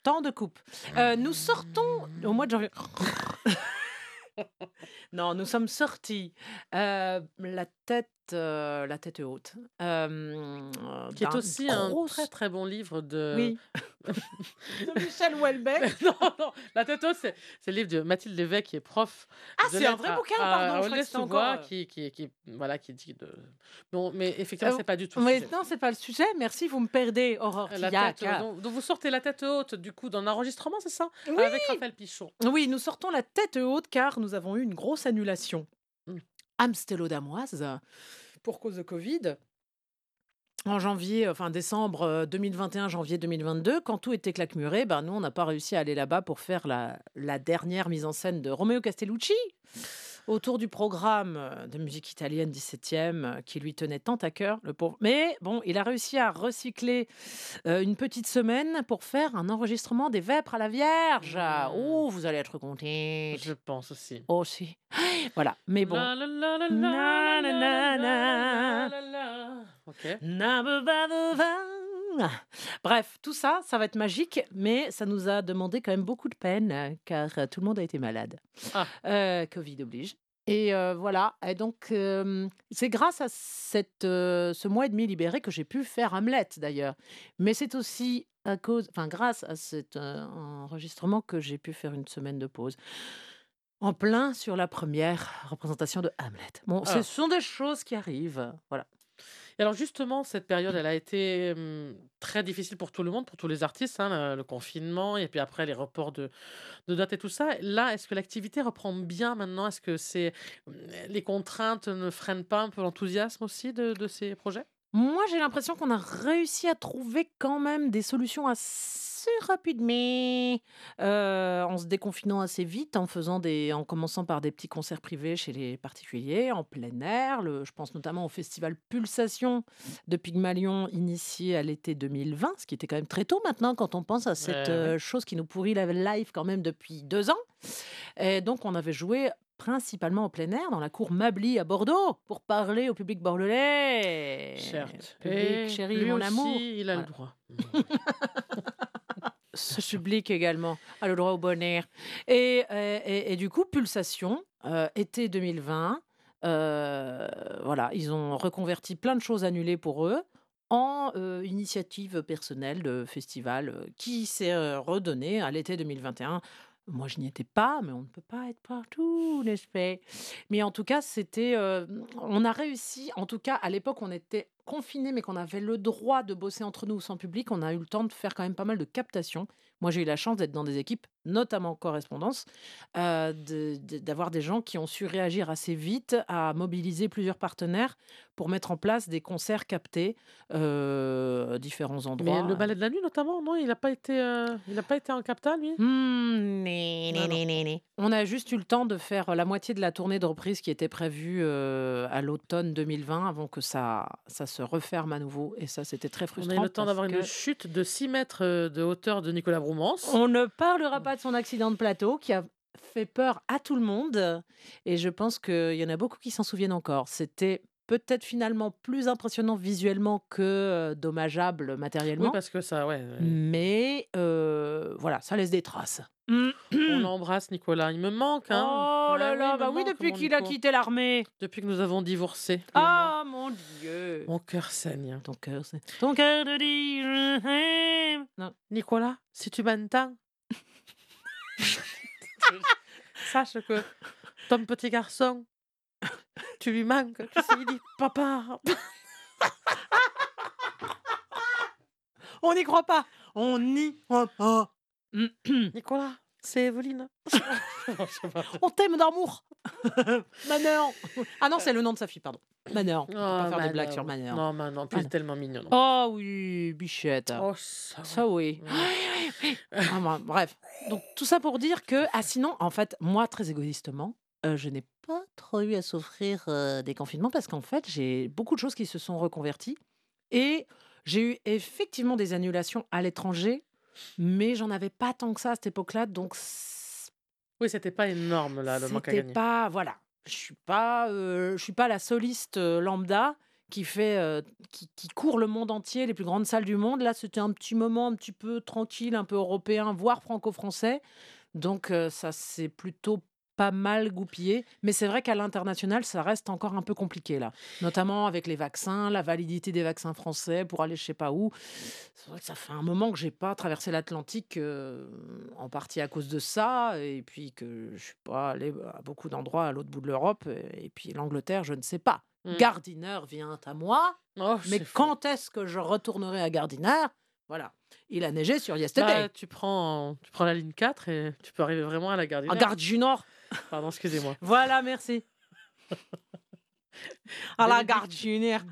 Temps de coupe. Euh, nous sortons au mois de janvier. [laughs] non, nous sommes sortis euh, la tête, euh, la tête haute. euh, Qui est aussi un très très bon livre de. Oui. [laughs] de Michel Houellebecq. [laughs] non, non, La tête haute, c'est c'est le livre de Mathilde Lévesque, qui est prof. Ah, c'est un vrai à- bouquin, pardon, je crois encore, qui, qui, qui, voilà, qui dit de. Bon, mais effectivement, Euh, c'est pas du tout. Mais non, c'est pas le sujet. Merci, vous me perdez, Aurore La tête, donc, donc vous sortez la tête haute du coup d'un enregistrement, c'est ça? Oui. Avec Raphaël Pichon. Oui, nous sortons la tête haute car nous avons eu une grosse annulation. Amstello-Damoise, pour cause de Covid. En janvier, enfin décembre euh, 2021, janvier 2022, quand tout était claquemuré, ben nous, on n'a pas réussi à aller là-bas pour faire la, la dernière mise en scène de Romeo Castellucci autour du programme euh, de musique italienne 17e euh, qui lui tenait tant à cœur, le pauvre. Mais bon, il a réussi à recycler euh, une petite semaine pour faire un enregistrement des Vêpres à la Vierge. Oh, vous allez être contente. Je pense aussi. Aussi. Voilà, mais bon. La, la, la. Bref, tout ça, ça va être magique, mais ça nous a demandé quand même beaucoup de peine, euh, car euh, tout le monde a été malade. Ah. Euh, Covid oblige. Et euh, voilà, et donc euh, c'est grâce à cette, ce mois et demi libéré que j'ai pu faire Hamlet d'ailleurs. Mais c'est aussi à cause, enfin grâce à cet enregistrement que j'ai pu faire une semaine de pause. En plein sur la première représentation de Hamlet. Bon, Ah. ce sont des choses qui arrivent. Voilà. Et alors justement, cette période, elle a été hum, très difficile pour tout le monde, pour tous les artistes, hein, le, le confinement, et puis après les reports de, de dates et tout ça. Là, est-ce que l'activité reprend bien maintenant? Est-ce que c'est les contraintes ne freinent pas un peu l'enthousiasme aussi de, de ces projets? Moi, j'ai l'impression qu'on a réussi à trouver quand même des solutions assez rapidement, euh, en se déconfinant assez vite, en faisant des, en commençant par des petits concerts privés chez les particuliers, en plein air. Le, je pense notamment au festival Pulsation de Pygmalion, initié à l'été 2020, ce qui était quand même très tôt maintenant quand on pense à cette Ouais, chose qui nous pourrit la live quand même depuis deux ans. Et donc, on avait joué principalement en plein air dans la cour Mably à Bordeaux pour parler au public bordelais. Certes. Public Et chéri, lui mon aussi, amour. il a Voilà. le droit. [laughs] Ce public également a le droit au bonheur. Et, et, et du coup, Pulsation, euh, été 2020, euh, voilà, ils ont reconverti plein de choses annulées pour eux en euh, initiative personnelle de festival qui s'est redonné à l'été 2021. Moi, je n'y étais pas, mais on ne peut pas être partout, n'est-ce pas? Mais en tout cas, c'était, euh, on a réussi. En tout cas, à l'époque, on était confinés, mais qu'on avait le droit de bosser entre nous sans public. On a eu le temps de faire quand même pas mal de captations. Moi, j'ai eu la chance d'être dans des équipes, notamment en correspondance, euh, de- de- d'avoir des gens qui ont su réagir assez vite à mobiliser plusieurs partenaires pour mettre en place des concerts captés euh, à différents endroits. Mais le ballet de la nuit, notamment, non? Il n'a pas, été, euh, il a pas été en capta, lui? Né, né, né, né. On a juste eu le temps de faire la moitié de la tournée de reprise qui était prévue euh, à l'automne 2020 avant que ça, ça se referme à nouveau. Et ça, c'était très On frustrant. a eu le temps d'avoir que une chute de 6 mètres euh, de hauteur de Nicolas Broumance. On ne parlera pas de son accident de plateau qui a fait peur à tout le monde. Et je pense qu'il y en a beaucoup qui s'en souviennent encore. C'était peut-être finalement plus impressionnant visuellement que euh, dommageable matériellement. Oui, parce que ça, ouais. ouais. Mais euh, voilà, ça laisse des traces. On l'embrasse, Nicolas. Il me manque. Hein. Oh là là, bah oui, depuis qu'il a quitté l'armée. Depuis que nous avons divorcé. Ah mon Dieu. Mon cœur saigne. Ton cœur, c'est. Ton cœur t'aime. Non. Nicolas, si tu m'entends, [laughs] sache que ton petit garçon, tu lui manques. Tu sais, il dit Papa. On n'y croit pas. On n'y croit pas. [clears throat] Nicolas, c'est Evelyne. [laughs] On t'aime d'amour. [laughs] Manœur Ah non, c'est le nom de sa fille, pardon. Manœur. On Oh, pas faire des Manon. blagues sur Manœur. Non, puis elle est tellement mignonne. Oh oui, bichette. Oh, ça. Ça oui. Ah, bref. Donc tout ça pour dire que, ah sinon, en fait, moi, très égoïstement, euh, je n'ai pas trop eu à souffrir euh, des confinements parce qu'en fait, j'ai beaucoup de choses qui se sont reconverties et j'ai eu effectivement des annulations à l'étranger, mais j'en avais pas tant que ça à cette époque-là, donc Oui, c'était pas énorme, là, le manque à c'était gagner. pas, voilà, je suis pas, euh, je suis pas la soliste euh, lambda qui fait, euh, qui, qui court le monde entier, les plus grandes salles du monde. Là, c'était un petit moment un petit peu tranquille, un peu européen, voire franco-français. Donc ça s'est plutôt pas mal goupillé. Mais c'est vrai qu'à l'international, ça reste encore un peu compliqué là. Notamment avec les vaccins, la validité des vaccins français pour aller je sais pas où. C'est vrai que ça fait un moment que j'ai pas traversé l'Atlantique, euh, en partie à cause de ça, et puis que je suis pas allé à beaucoup d'endroits à l'autre bout de l'Europe, et puis l'Angleterre, je ne sais pas. Mm. Gardiner vient à moi, Oh, mais quand est-ce que je retournerai à Gardiner? Voilà. Il a neigé sur Yesterday. Bah, tu, prends, tu prends la ligne 4 et tu peux arriver vraiment à la Nord. Gare du Nord. Pardon, excusez-moi. Voilà, merci. [laughs] à la Nord.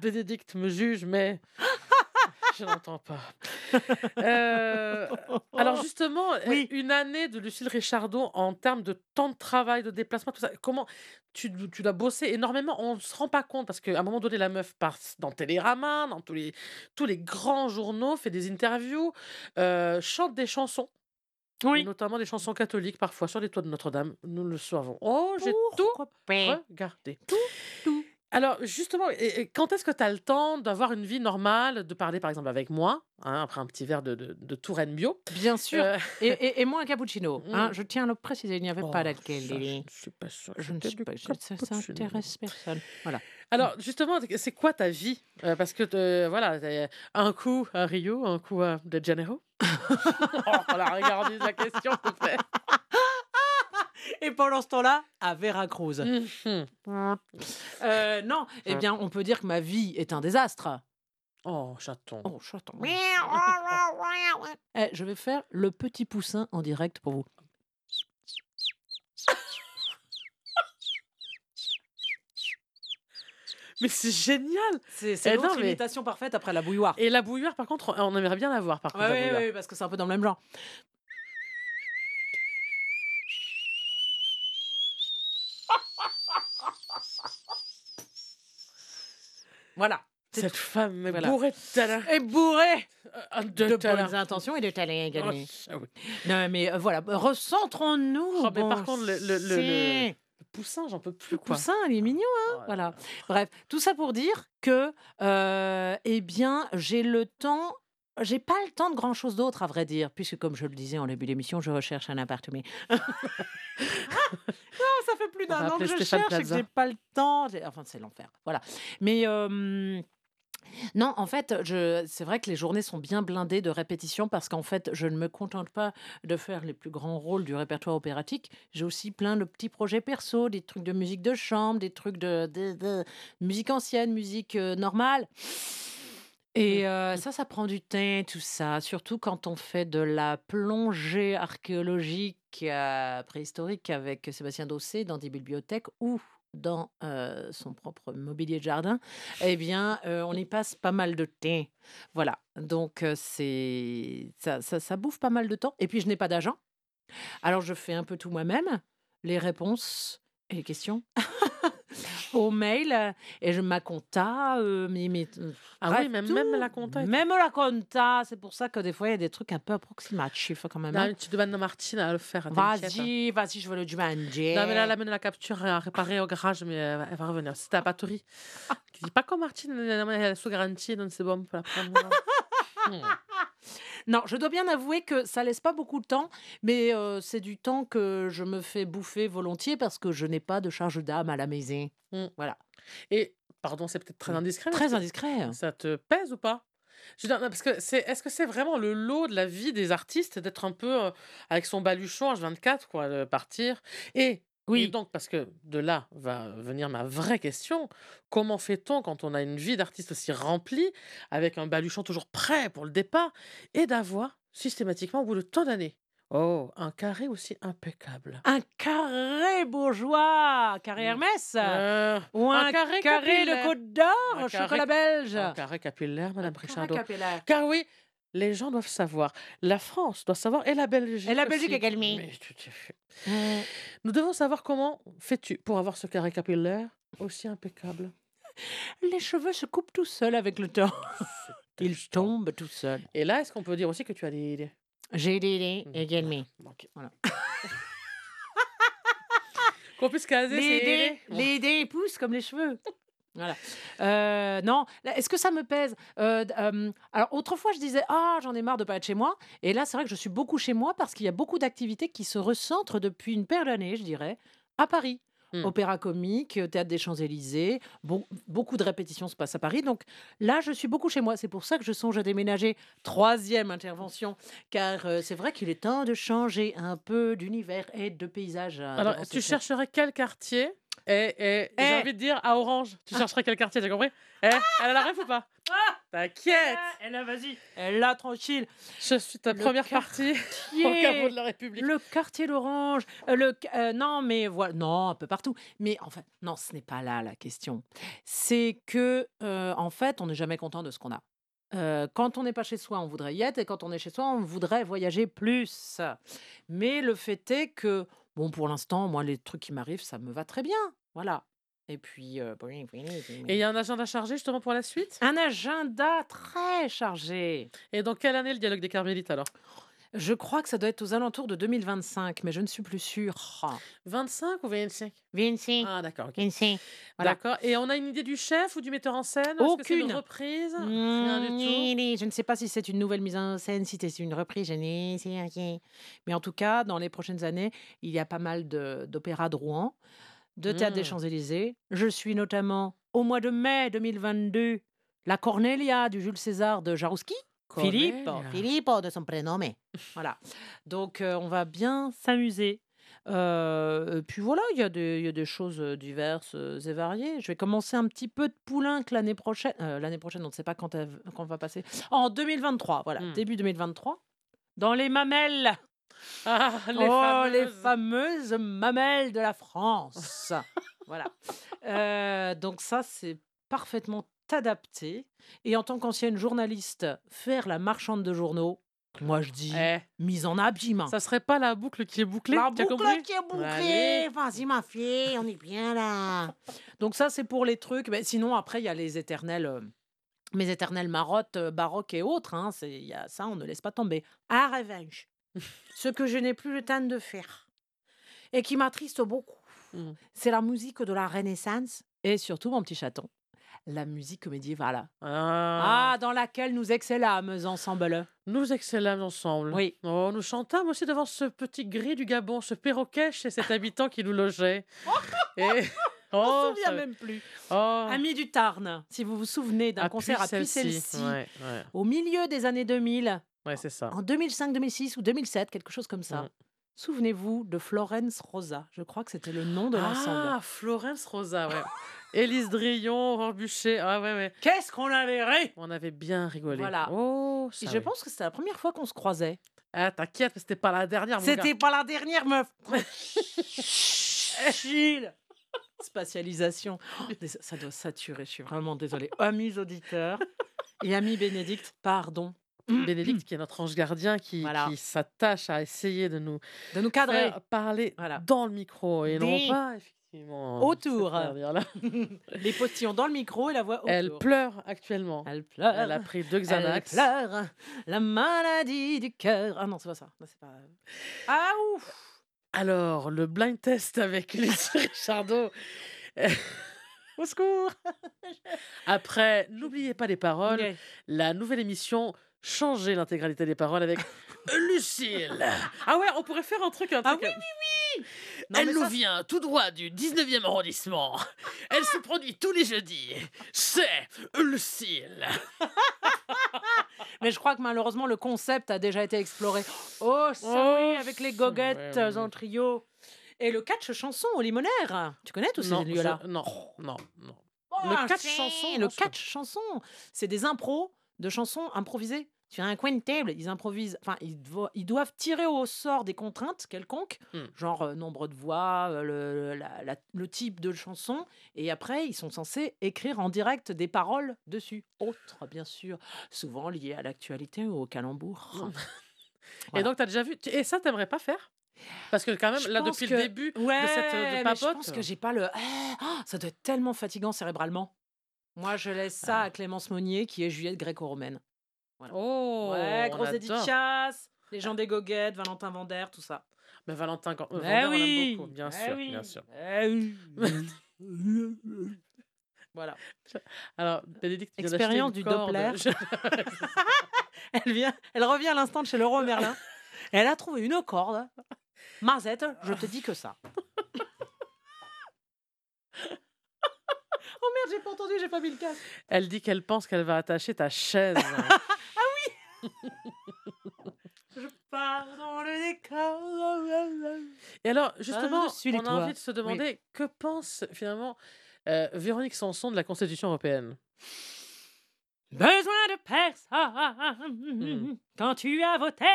Bénédicte me juge, mais [laughs] je n'entends pas. Euh, alors justement, euh, Oui. une année de Lucille Richardot en termes de temps de travail, de déplacement, tout ça, comment tu, tu dois bosser énormément? On ne se rend pas compte parce qu'à un moment donné, la meuf passe dans Télérama, dans tous les, tous les grands journaux, fait des interviews, euh, chante des chansons. Et notamment des chansons catholiques parfois sur les toits de Notre-Dame, nous le savons. Oh, j'ai tout regardé. tout. Alors, justement, quand est-ce que tu as le temps d'avoir une vie normale, de parler par exemple avec moi, hein, après un petit verre de, de, de Touraine bio? Bien sûr. Euh, [laughs] Et, et- et moi, un cappuccino. [laughs] hein, Mm. je tiens à le préciser, il n'y avait oh, pas ça, d'alcool. Je ne suis pas sûre. Je ne suis pas. Ça, ça intéresse personne. Voilà. Alors, justement, c'est quoi ta vie? Euh, Parce que, euh, voilà, un coup à Rio, un coup à De Janeiro? Oh, on la regardé sa question, plaît. [laughs] Et pendant ce temps-là, à Veracruz. Mhm. Euh, non, eh bien, on peut dire que ma vie est un désastre. Oh, chaton. Oh, chaton. Eh, je vais faire le petit poussin en direct pour vous. Mais c'est génial C'est Eh l'autre mais- imitation parfaite après la bouilloire. Et la bouilloire, par contre, on aimerait bien la voir, par contre, oui, oui, parce que c'est un peu dans le même genre. Voilà. Cette femme est Voilà. bourrée de talent. Et bourré Euh, de, De, bonnes intentions et de talent Oh, également. ça, oui. Non, mais euh, voilà, recentrons-nous. Oh, mais par contre, le- le-. Le poussin, j'en peux plus, quoi. poussin, il est mignon. Oh là voilà. là. Bref, tout ça pour dire que, euh, eh bien, j'ai le temps. J'ai pas le temps de grand chose d'autre, à vrai dire, puisque, comme je le disais en début d'émission, je recherche un appartement. [laughs] non, ça fait plus d'un an que je Stéphane cherche et que j'ai pas le temps. Enfin, c'est l'enfer. Voilà. Mais. euh, non, en fait, je... c'est vrai que les journées sont bien blindées de répétitions parce qu'en fait, je ne me contente pas de faire les plus grands rôles du répertoire opératique. J'ai aussi plein de petits projets perso, des trucs de musique de chambre, des trucs de, de- de musique ancienne, musique euh, normale. Et euh, ça, ça prend du temps, tout ça. Surtout quand on fait de la plongée archéologique euh, préhistorique avec Sébastien Dossé dans des bibliothèques ou dans son propre mobilier de jardin. Eh bien, on y passe pas mal de temps. Voilà. Donc, c'est ça, ça, ça bouffe pas mal de temps. Et puis, je n'ai pas d'agent. Alors, je fais un peu tout moi-même. Les réponses et les questions au mail. euh, Et je ma compta. euh, mais, mais, euh, Ah bref, oui, même, même la compta. Même la compta. C'est pour ça que des fois, il y a des trucs un peu approximatifs quand même. Non, hein. tu demandes à Martine à le faire. hein, hein. Vas-y, vas-y, je veux le demander. Non, mais là, elle amène la capture à réparer au garage, mais elle va revenir. C'est ta batterie. Qui dit pas comme Martine, elle est sous garantie, donc c'est bon pour la prendre. [laughs] Non, je dois bien avouer que ça laisse pas beaucoup de temps, mais euh, c'est du temps que je me fais bouffer volontiers parce que je n'ai pas de charge d'âme à la maison. Et, pardon, c'est peut-être très indiscret. mais Très indiscret. Ça te pèse ou pas? Je non, parce que c'est, est-ce que c'est vraiment le lot de la vie des artistes d'être un peu euh, avec son baluchon H24, quoi, de partir Et Et Oui. donc, parce que de là va venir ma vraie question, comment fait-on quand on a une vie d'artiste aussi remplie, avec un baluchon toujours prêt pour le départ, et d'avoir systématiquement, au bout de tant d'années, Oh, un carré aussi impeccable? Un carré bourgeois, carré Mm. Hermès, Euh, ou un, un carré carré de capillaire. Côte d'Or, chocolat belge. un carré capillaire, Madame Un carré Richardot. capillaire. Car oui, les gens doivent savoir. La France doit savoir et la Belgique. Et la Belgique aussi. également. Mais tout à fait. Mm. Nous devons savoir comment fais-tu pour avoir ce carré capillaire aussi impeccable? Les cheveux se coupent tout seuls avec le temps. Ils tombent tout seuls. Et là, est-ce qu'on peut dire aussi que tu as des idées? J'ai des idées Mm. également. Ok. Voilà. [laughs] Qu'on puisse caser Les idées, les idées poussent comme les cheveux. Voilà. Euh, non, est-ce que ça me pèse? Euh, euh, Alors, autrefois, je disais, ah, j'en ai marre de pas être chez moi. Et là, c'est vrai que je suis beaucoup chez moi parce qu'il y a beaucoup d'activités qui se recentrent depuis une paire d'années, je dirais, à Paris. Hmm. Opéra comique, théâtre des Champs-Élysées, beau- beaucoup de répétitions se passent à Paris. Donc là, je suis beaucoup chez moi. C'est pour ça que je songe à déménager. Troisième intervention, car euh, c'est vrai qu'il est temps de changer un peu d'univers et de paysage. Alors, tu chercherais quel quartier? Et, et j'ai Eh. envie de dire à Orange. Tu chercherais quel quartier, t'as compris Eh, Elle a la ref ou pas T'inquiète Ah, Elle a, vas-y. Elle là, tranquille. Je suis ta Le première partie [laughs] au caveau de la République. Le quartier d'Orange. euh, le, euh, non, mais voilà. Non, un peu partout. Mais en fait, non, ce n'est pas là la question. C'est que, euh, en fait, on n'est jamais content de ce qu'on a. Euh, quand on n'est pas chez soi, on voudrait y être, et quand on est chez soi, on voudrait voyager plus. Mais le fait est que, bon, pour l'instant, moi, les trucs qui m'arrivent, ça me va très bien. Voilà. Et puis, euh. Et il y a un agenda chargé justement pour la suite? Un agenda très chargé. Et dans quelle année le dialogue des Carmélites alors? Je crois que ça doit être aux alentours de 2025, mais je ne suis plus sûre. 25 ou 25 Vinci, Ah d'accord, ok. Vinci. Voilà. D'accord. Et on a une idée du chef ou du metteur en scène? Est-ce que c'est une Aucune. reprise? Rien du tout. Je ne sais pas si c'est une nouvelle mise en scène, si c'est une reprise, je n'ai sais rien. Mais en tout cas, dans les prochaines années, il y a pas mal de- d'opéras de Rouen, de théâtre des Mm. Champs-Élysées. Je suis notamment, au mois de mai 2022, la Cornelia du Jules César de Jarouski. Philippe. Philippe de son prénom. [laughs] Voilà. Donc, euh, on va bien s'amuser. Euh, puis voilà, il y, a des- il y a des choses euh, diverses et variées. Je vais commencer un petit peu de poulenc l'année prochaine. Euh, l'année prochaine, on ne sait pas quand elle, quand elle va passer. En 2023, voilà, Hmm. début 2023. Dans les mamelles. [laughs] Ah, les oh, fameuses. les fameuses mamelles de la France. [laughs] voilà. Donc ça, c'est parfaitement adapté. Et en tant qu'ancienne journaliste, faire la marchande de journaux, moi je dis Eh, mise en abîme. ça serait pas la boucle qui est bouclée La boucle qui est bouclée. Vas-y, ma fille, on est bien là. Donc ça, c'est pour les trucs. Mais sinon, après, il y a les éternels... euh, mes éternelles marottes euh, baroques et autres, hein, c'est y a ça, on ne laisse pas tomber. À revanche, [laughs] ce que je n'ai plus le temps de faire et qui m'attriste beaucoup, Mm. c'est la musique de la Renaissance et surtout, mon petit chaton, la musique médiévale. Ah. Ah, dans laquelle nous excellâmes ensemble. Nous excellâmes ensemble. Oui. Oh, nous chantâmes aussi devant ce petit gris du Gabon, ce perroquet chez cet habitant qui nous logeait. [laughs] Et... On Oh, se souvient ça- même plus. Oh. Amis du Tarn, si vous vous souvenez d'un À concert à Ouais, ouais. au milieu des années 2000, Ouais, c'est ça. en 2005, 2006 ou 2007, quelque chose comme ça. Mm. Souvenez-vous de Florence Rosa. Je crois que c'était le nom de l'ensemble. Ah, Florence Rosa, ouais. [laughs] Élise Drillon, Aurore Bûcher. Ah, ouais, ouais. Qu'est-ce qu'on avait ri? On avait bien rigolé. Voilà. Oh, Et ça, je oui. pense que c'était la première fois qu'on se croisait. Ah, t'inquiète, c'était pas la dernière, C'était pas la dernière meuf. [laughs] Gilles. [laughs] Spatialisation. Oh, ça doit saturer, je suis vraiment désolée. Amis auditeurs et amis Bénédicte, pardon Bénédicte, qui est notre ange gardien, qui, Voilà. qui s'attache à essayer de nous de nous cadrer. parler Voilà. dans le micro et non pas, effectivement. Autour. c'est-à-dire-là. [laughs] Les postillons dans le micro et la voix Elle autour. pleure actuellement. Elle pleure. Elle a pris deux Elle Xanax. pleure. La maladie du cœur. Ah non, c'est pas ça. Non, c'est pas... Ah ouf Alors, le blind test avec [laughs] les Richardot. Au secours [laughs] Après, n'oubliez pas les paroles. La nouvelle émission Changer l'intégralité des paroles avec [laughs] Lucille. Ah ouais, on pourrait faire un truc. Un Ah truc oui, euh, Non, Elle nous ça, vient tout droit du 19e arrondissement. Elle se produit tous les jeudis. C'est Lucille. [laughs] Mais je crois que malheureusement, le concept a déjà été exploré. Oh, ça Oh, oui, avec les goguettes ouais, ouais, en trio. Et le catch chanson au limonaire. Tu connais tous ces non, lieux-là? je- non, non, non. Oh, le catch si, chanson, Le catch chanson, c'est des impros de chansons improvisées sur un coin de table, ils improvisent. Enfin, ils, doivent- ils doivent tirer au sort des contraintes quelconques, Hmm. genre euh, nombre de voix, euh, le, la- la- le type de chanson, et après, ils sont censés écrire en direct des paroles dessus. Autres, bien sûr, souvent liées à l'actualité ou au calembour. [laughs] Mm. Et donc, tu as déjà vu. tu- Et ça, t'aimerais pas faire? Parce que, quand même, Je là, depuis que- le début Ouais, de cette euh, de mais je papote. pense que j'ai pas le. Ah, ça doit être tellement fatigant cérébralement. Moi, je laisse ça Ah. à Clémence Monnier, qui est Juliette gréco-romaine. Oh ouais, grosse dédicace. Les gens des goguettes, Valentin Vander, tout ça. Mais Valentin, quand... euh, Eh Vander, on oui, beaucoup, bien eh sûr, oui, bien sûr. eh oui. [laughs] voilà. Alors, Bénédicte, Expérience du corde. Doppler. [laughs] Elle vient, elle revient à l'instant de chez Leroy Merlin. [laughs] Elle a trouvé une corde. Mazette, je te dis que ça. Merde, j'ai pas entendu, j'ai pas mis le casque. Elle dit qu'elle pense qu'elle va attacher ta chaise. [laughs] [laughs] Je pars dans le décor. Et alors, justement, les on a envie de se demander que pense finalement euh, Véronique Sanson de la Constitution européenne? Besoin de personne quand tu as voté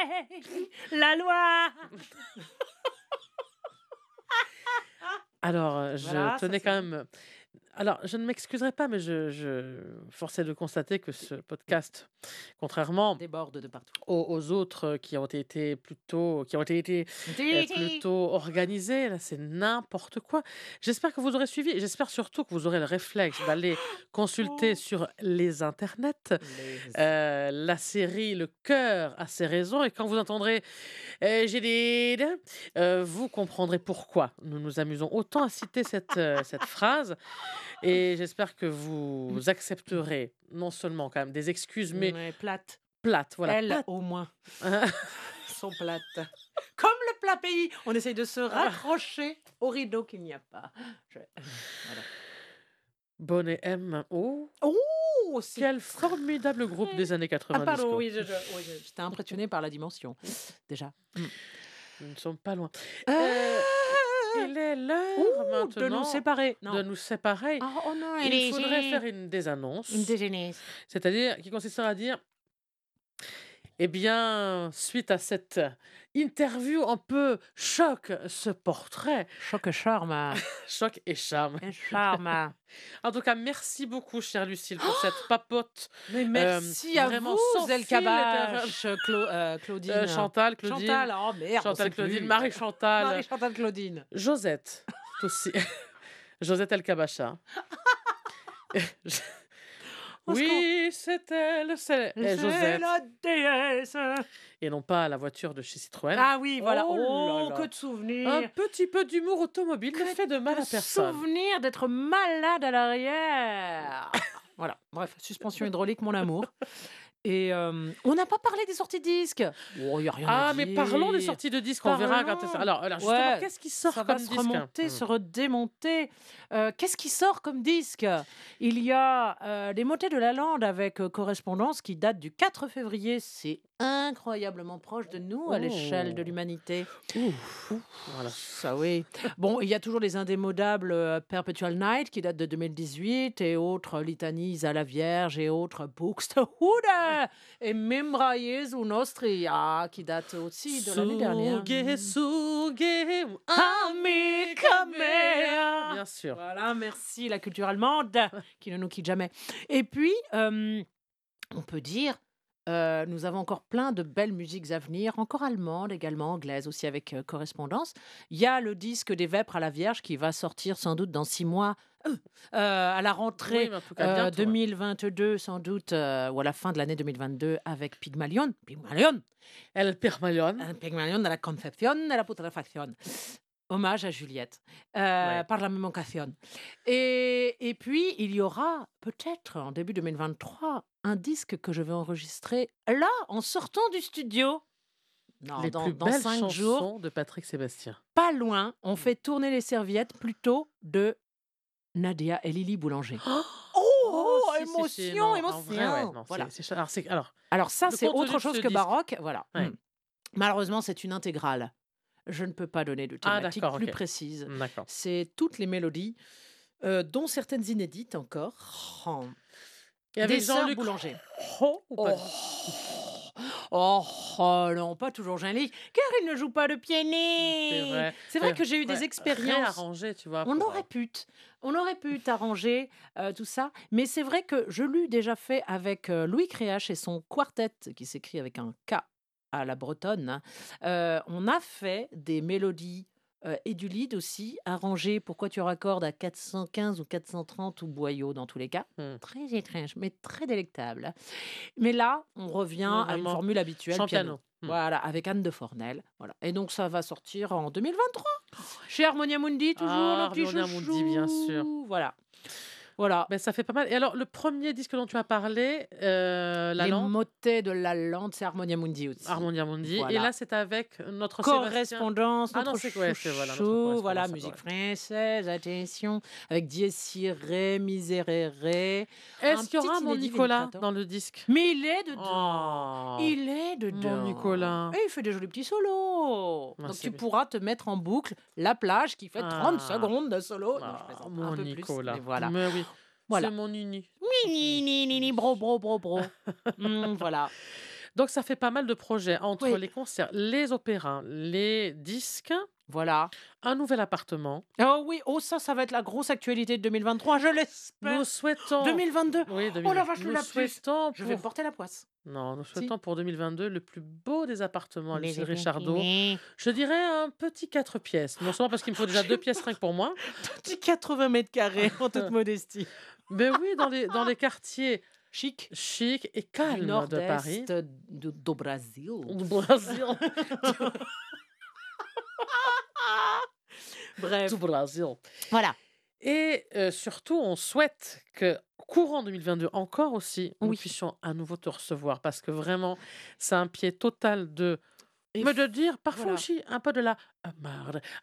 la loi. [laughs] Alors, euh, je Voilà, tenais quand même. Alors, je ne m'excuserai pas, mais je, je forçais de constater que ce podcast, contrairement Déborde de partout. aux, aux autres qui ont été plutôt, qui ont été euh, plutôt organisés, là, c'est n'importe quoi. J'espère que vous aurez suivi. J'espère surtout que vous aurez le réflexe d'aller consulter Oh. sur les internets euh, la série Le cœur a ses raisons et quand vous entendrez euh, j'ai des euh, vous comprendrez pourquoi nous nous amusons autant à citer cette, cette phrase et j'espère que vous accepterez non seulement quand même des excuses mais Mais plate. plates voilà Elles, plates. au moins, [laughs] sont plates. Comme le plat pays, on essaye de se raccrocher au rideau qu'il n'y a pas. Je- Voilà. Bonnet M oh Oh, quel formidable groupe des années 90 Ah, pardon, oui, je- oui, j'étais impressionnée par la dimension, déjà. nous ne sommes pas loin Euh, il est l'heure maintenant de nous séparer. Non. de nous séparer oh non, il faudrait faire une désannonce une déjeuner. C'est-à-dire qui consistera à dire eh bien, suite à cette interview un peu choc, ce portrait, Choc charme. [laughs] choc et charme. Un charme. En tout cas, merci beaucoup, chère Lucille, pour cette [gasps] papote. Mais merci à vraiment vous, sans Zel fil Kabache, Clo- euh, Claudine. Euh, Chantal, Claudine, Chantal, oh merde. Chantal, Claudine. Marie-Chantal, Marie-Chantal Claudine. Josette, aussi. [laughs] Josette El Kabacha. [laughs] Au oui, c'est elle, c'est eh, la déesse. Et non pas la voiture de chez Citroën. Ah oui, voilà. Oh Oh, là là. que de souvenirs. Un petit peu d'humour automobile ne fait de mal à personne. souvenir d'être malade à l'arrière. [laughs] voilà. Bref, suspension hydraulique, mon amour. Et euh, on n'a pas parlé des sorties de disques. Oh, y a rien à Ah, mais parlons des sorties de disques, on verra quand Parlons. Alors, alors justement, Ouais, qu'est-ce qui sort Ça comme va se disque remonter, Hmm. se redémonter. Euh, Qu'est-ce qui sort comme disque? Il y a euh, Les Motets de la Lande avec euh, correspondance qui date du 4 février. C'est incroyablement proche de nous à l'échelle de Oh. l'humanité. Voilà. Ça oui. Bon, il y a toujours les indémodables euh, Perpetual Night qui date de 2018 et autres litanies à la Vierge et autres Buxtehude et Memra Jesu Nostria qui date aussi de l'année dernière. Bien sûr. Voilà, merci la culture allemande qui ne nous quitte jamais. Et puis, euh, on peut dire, euh, nous avons encore plein de belles musiques à venir, encore allemandes également, anglaises aussi avec euh, correspondance. Il y a le disque des Vêpres à la Vierge qui va sortir sans doute dans six mois, euh, à la rentrée Oui, mais en tout cas, euh, bientôt, hein. 2022 sans doute, euh, ou à la fin de l'année 2022 avec Pygmalion. Pygmalion El Permalion. un Pygmalion de la Concepción de la Putrefaction. Hommage à Juliette, euh, Ouais. par la même occasion. Et, et puis, il y aura peut-être en début 2023 un disque que je vais enregistrer là, en sortant du studio. Non, Les dans, plus dans belles cinq chansons jours, de Patrick Sébastien. pas loin, on fait tourner les serviettes plutôt de Nadia et Lily Boulanger. [gasps] Oh, si, si, si, émotion, non, émotion. vrai, ouais, non, voilà. alors, c'est- alors, Alors ça, c'est autre chose que disque. baroque. Voilà. Ouais. Mm. Malheureusement, c'est une intégrale. Je ne peux pas donner de Ah, thématique d'accord, plus précise. d'accord. C'est toutes les mélodies, euh, dont certaines inédites encore. Oh. Et avec Jean-Luc Boulanger. Oh, ou pas Oh. Oh, oh non, pas toujours Jean-Luc, car il ne joue pas de piano. C'est vrai que j'ai eu des expériences. Réarrangé, tu vois. On pour, aurait euh, pu, on aurait pu t'arranger euh, tout ça, mais c'est vrai que je l'ai déjà fait avec euh, Louis Créache et son quartet, qui s'écrit avec un K à la bretonne. Euh, on a fait des mélodies euh, et du lead aussi, arrangées pourquoi tu raccordes à 415 ou 430 ou boyau dans tous les cas? Hmm. Très étrange, mais très délectable. Mais là, on revient à une formule habituelle. Piano. piano. Hmm. Voilà, avec Anne de Fornel. Voilà. Et donc, ça va sortir en 2023. Chez Harmonia Mundi, toujours, Ah, le petit Harmonia Mundi, bien sûr. Voilà. Voilà. Ben, ça fait pas mal. Et alors, le premier disque dont tu as parlé, euh, La Les Lande, motets de la lande, c'est Harmonia Mundi aussi. Harmonia Mundi. Et là, c'est avec notre Sébastien. Correspondance, Ah notre non, c'est ouais, voilà, notre chouchou, voilà, correspondance, musique française, attention, avec Dies Miserere. Est-ce qu'il y aura mon Nicolas dans le disque? Mais il est dedans. Oh. Il est dedans. Nicolas. Et il fait des jolis petits solos. Ah, Donc tu bien. pourras te mettre en boucle la plage qui fait 30 Ah. secondes de solo. Non, Ah, je mon un peu Nicolas. plus. Mais voilà. Mais oui. Voilà. C'est mon nini. Ni, ni, ni, ni, bro, bro, bro, bro. Hmm, [laughs] voilà. Donc, ça fait pas mal de projets entre Oui. les concerts, les opéras, les disques, Voilà. un nouvel appartement. Oh oui, oh ça, ça va être la grosse actualité de 2023, je l'espère. Nous souhaitons. 2022. Oui, Oh la vache, nous lapsus. souhaitons Je vais pour- porter la poisse. Non, nous souhaitons pour 2022 le plus beau des appartements à bien Richardot. Je dirais un petit 4 pièces. Non seulement parce qu'il me faut déjà deux pièces rien que pour moi, [laughs] Petit 80 mètres carrés, en toute [laughs] modestie. mais oui, dans les, dans les quartiers Chic. chics et Du calmes de Paris. de- do Brasil. Du Brésil. [laughs] [laughs] Bref. Du Brésil. Voilà. Et euh, surtout, on souhaite que courant 2022 encore aussi, nous puissions à nouveau te recevoir parce que vraiment, c'est un pied total de. Et mais de dire parfois voilà. aussi un peu de la ah.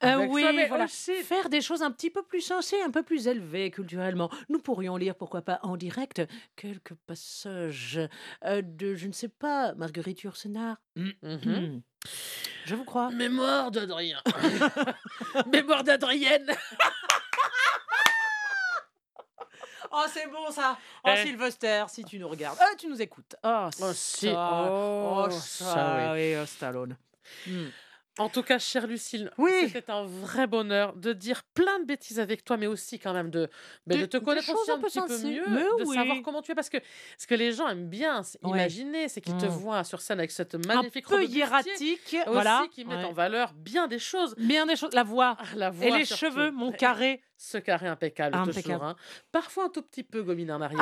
Euh, oui, ça, mais voilà. aussi- Faire des choses un petit peu plus sensées, un peu plus élevées culturellement. Nous pourrions lire, pourquoi pas en direct, quelques passages euh, de, je ne sais pas, Marguerite Yourcenar. Mhm. Hmm. Je vous crois. Mémoire d'Adrien. [laughs] Mémoire d'Adrienne. [laughs] Oh, c'est bon ça. Oh, Eh. Sylvester, si tu nous regardes. Euh, tu nous écoutes. Oh, Oh, si. ça. Oh, Oh, ça, oui, oh, Stallone. Hmm. En tout cas, chère Lucille, Oui. c'était un vrai bonheur de dire plein de bêtises avec toi, mais aussi quand même de, de te connaître aussi un un peu petit peu mieux, Mais de savoir comment tu es, parce que ce que les gens aiment bien c'est Ouais. imaginer, c'est qu'ils te Mm. voient sur scène avec cette Un magnifique peu robe hiératique. aussi Voilà. qui Ouais. en valeur bien des choses. Bien des choses. La voix. [laughs] La voix Et les surtout. cheveux, mon [laughs] carré. Ce carré impeccable, Impeccable. toujours. hein. Parfois un tout petit peu gominé en arrière.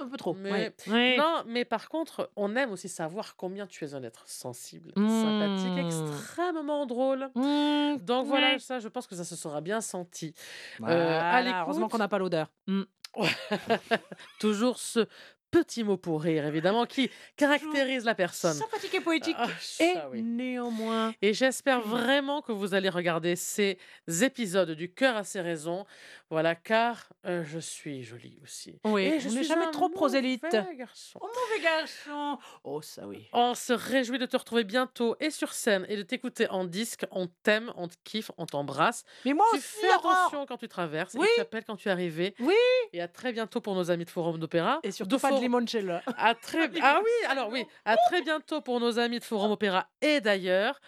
Un peu trop. Mais- ouais. Ouais. Non, mais par contre, on aime aussi savoir combien tu es un être sensible, Mm. sympathique, extrêmement drôle. Hmm, Donc voilà, ça, je pense que ça se sera bien senti. Euh, à Voilà, l'écoute. heureusement qu'on n'a pas l'odeur. Hmm. [laughs] Toujours ce petit mot pour rire, évidemment, qui caractérise la personne. Sympathique et poétique. Ah, et ça, oui. néanmoins. Et j'espère vraiment que vous allez regarder ces épisodes du cœur à ses raisons. Voilà, car euh, je suis jolie aussi. Oui, Et je n'est suis jamais trop prosélyte. garçon. Oh, mauvais garçon. Oh, ça oui. On se réjouit de te retrouver bientôt et sur scène et de t'écouter en disque. On t'aime, on te kiffe, on t'embrasse. Mais moi Tu aussi, fais attention quand tu traverses Oui. et tu appelles quand tu es arrivé. Oui. Et à très bientôt pour nos amis de Forum d'Opéra. Et surtout de Forum- limoncello. À très... [laughs] Ah oui, alors oui, à très bientôt pour nos amis de Forum Opéra et d'ailleurs.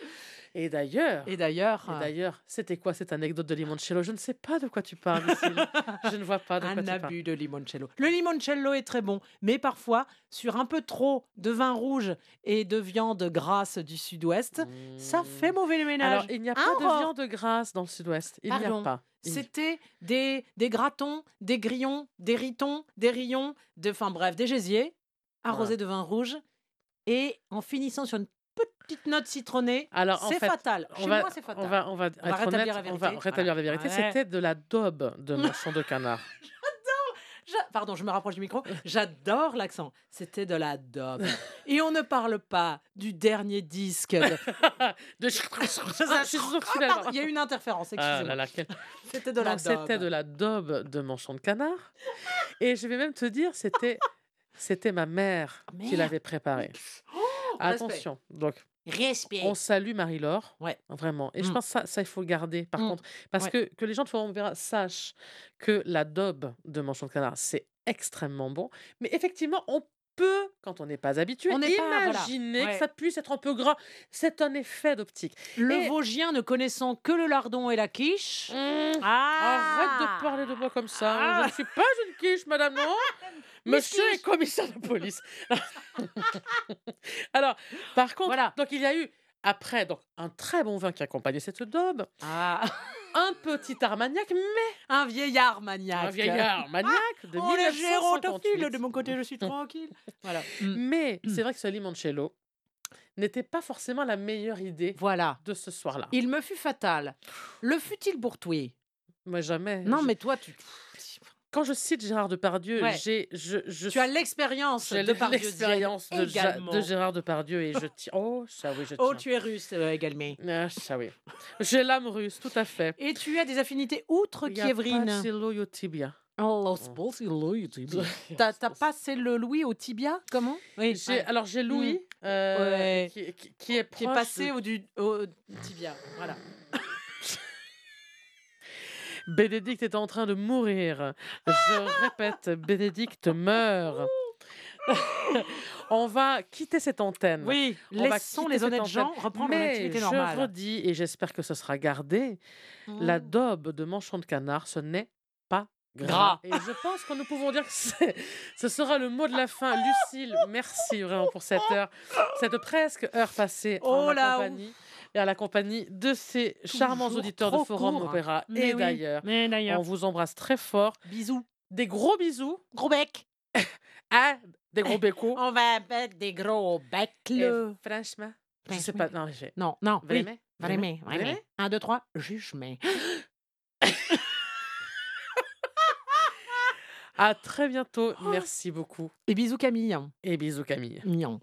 Et d'ailleurs. Et d'ailleurs, Et d'ailleurs, c'était quoi cette anecdote de limoncello? Je ne sais pas de quoi tu parles. [laughs] Je ne vois pas de quoi un tu parles. abus de limoncello. Le limoncello est très bon, mais parfois, sur un peu trop de vin rouge et de viande grasse du sud-ouest, ça fait mauvais ménage. Alors, il n'y a pas de viande grasse dans le sud-ouest. Il n'y a pas. C'était des, des gratons, des grillons, des ritons, des rillons, de, enfin bref, des gésiers arrosés de vin rouge et en finissant sur une petite note citronnée. Alors, c'est fatal. On Chez va, moi, c'est fatal. on va, on va, être rétablir honnête, la on va vérité. rétablir Voilà. la vérité. Ouais. C'était de la daube de manchon de canard. [laughs] Pardon, je me rapproche du micro. J'adore l'accent. C'était de la daube. Et on ne parle pas du dernier disque. de- de... Il y a une interférence, Ah excusez-moi. C'était de la C'était de la daube de manchon de canard. Et je vais même te dire, c'était, c'était ma mère qui l'avait préparé. Oh. Attention. Donc, Respect. on salue Marie-Laure. Ouais. Vraiment. Et je Mm. pense que ça, ça, il faut le garder, par Mm. contre. Parce Ouais. que, que les gens de Forum Opéra sachent que la daube de manchon de canard, c'est extrêmement bon. Mais effectivement, on peut, quand on n'est pas habitué, On pas, voilà, imaginer ouais. que ça puisse être un peu gras. C'est un effet d'optique. Le Et- Vosgien ne connaissant que le lardon et la quiche. Mmh, Ah Arrête de parler de moi comme ça. Je Ah. ne suis pas une quiche, madame, non [laughs] Monsieur est commissaire de police. [laughs] Alors, par contre, Voilà. donc il y a eu, après, donc, un très bon vin qui accompagnait cette daube, Ah, [laughs] un petit armagnac, mais un vieillard maniaque. un vieillard maniaque de Oh, le 1958. gérontophile, de mon côté, je suis tranquille. [laughs] voilà. Mm. Mais c'est vrai que ce limoncello n'était pas forcément la meilleure idée Voilà. de ce soir-là. Il me fut fatal. Le fut-il pour toi? Moi, jamais. Non, Je- mais toi, tu, Quand je cite Gérard Depardieu, Ouais. j'ai, je, je tu as l'expérience de Pardieu l'expérience de, de Gérard Depardieu et je [laughs] tiens. Oh, ça oui, je Oh, tiens. tu es russe euh, également. Ah, ça oui. J'ai l'âme russe, tout à fait. Et tu as des affinités outre Kievrine. tibia. Oh, tibia. [laughs] T'as t'as passé le Louis au tibia Comment? Oui, J'ai-. Alors j'ai Louis euh, Ouais. qui, qui- qui est qui est passé de- au, du, au tibia. Voilà. Bénédicte est en train de mourir. Je répète, [laughs] Bénédicte meurt. On va quitter cette antenne. Oui, On laissons les honnêtes gens reprendre Mais activité je normale. redis, et j'espère que ce sera gardé, la Mm. daube de manchon de canard, ce n'est pas gras. Gras. Et je pense que nous pouvons dire que ce sera le mot de la fin. Lucille, merci vraiment pour cette heure, cette presque heure passée en Oh ma là, compagnie. Et à la compagnie de ces charmants auditeurs de Forum court. Opéra Mais et oui, d'ailleurs. Mais On vous embrasse très fort. Bisous. Des gros bisous. Gros bec. [laughs] Hein? Des gros bécos. On va mettre des gros becs là. franchement, je Ben sais oui. pas. Non. Non, non. oui. Vraiment? Vraiment, Vraiment? vraiment. Un, deux, trois, jugement. [laughs] À très bientôt. Merci beaucoup. Et bisous Camille. Et bisous Camille. Mignon.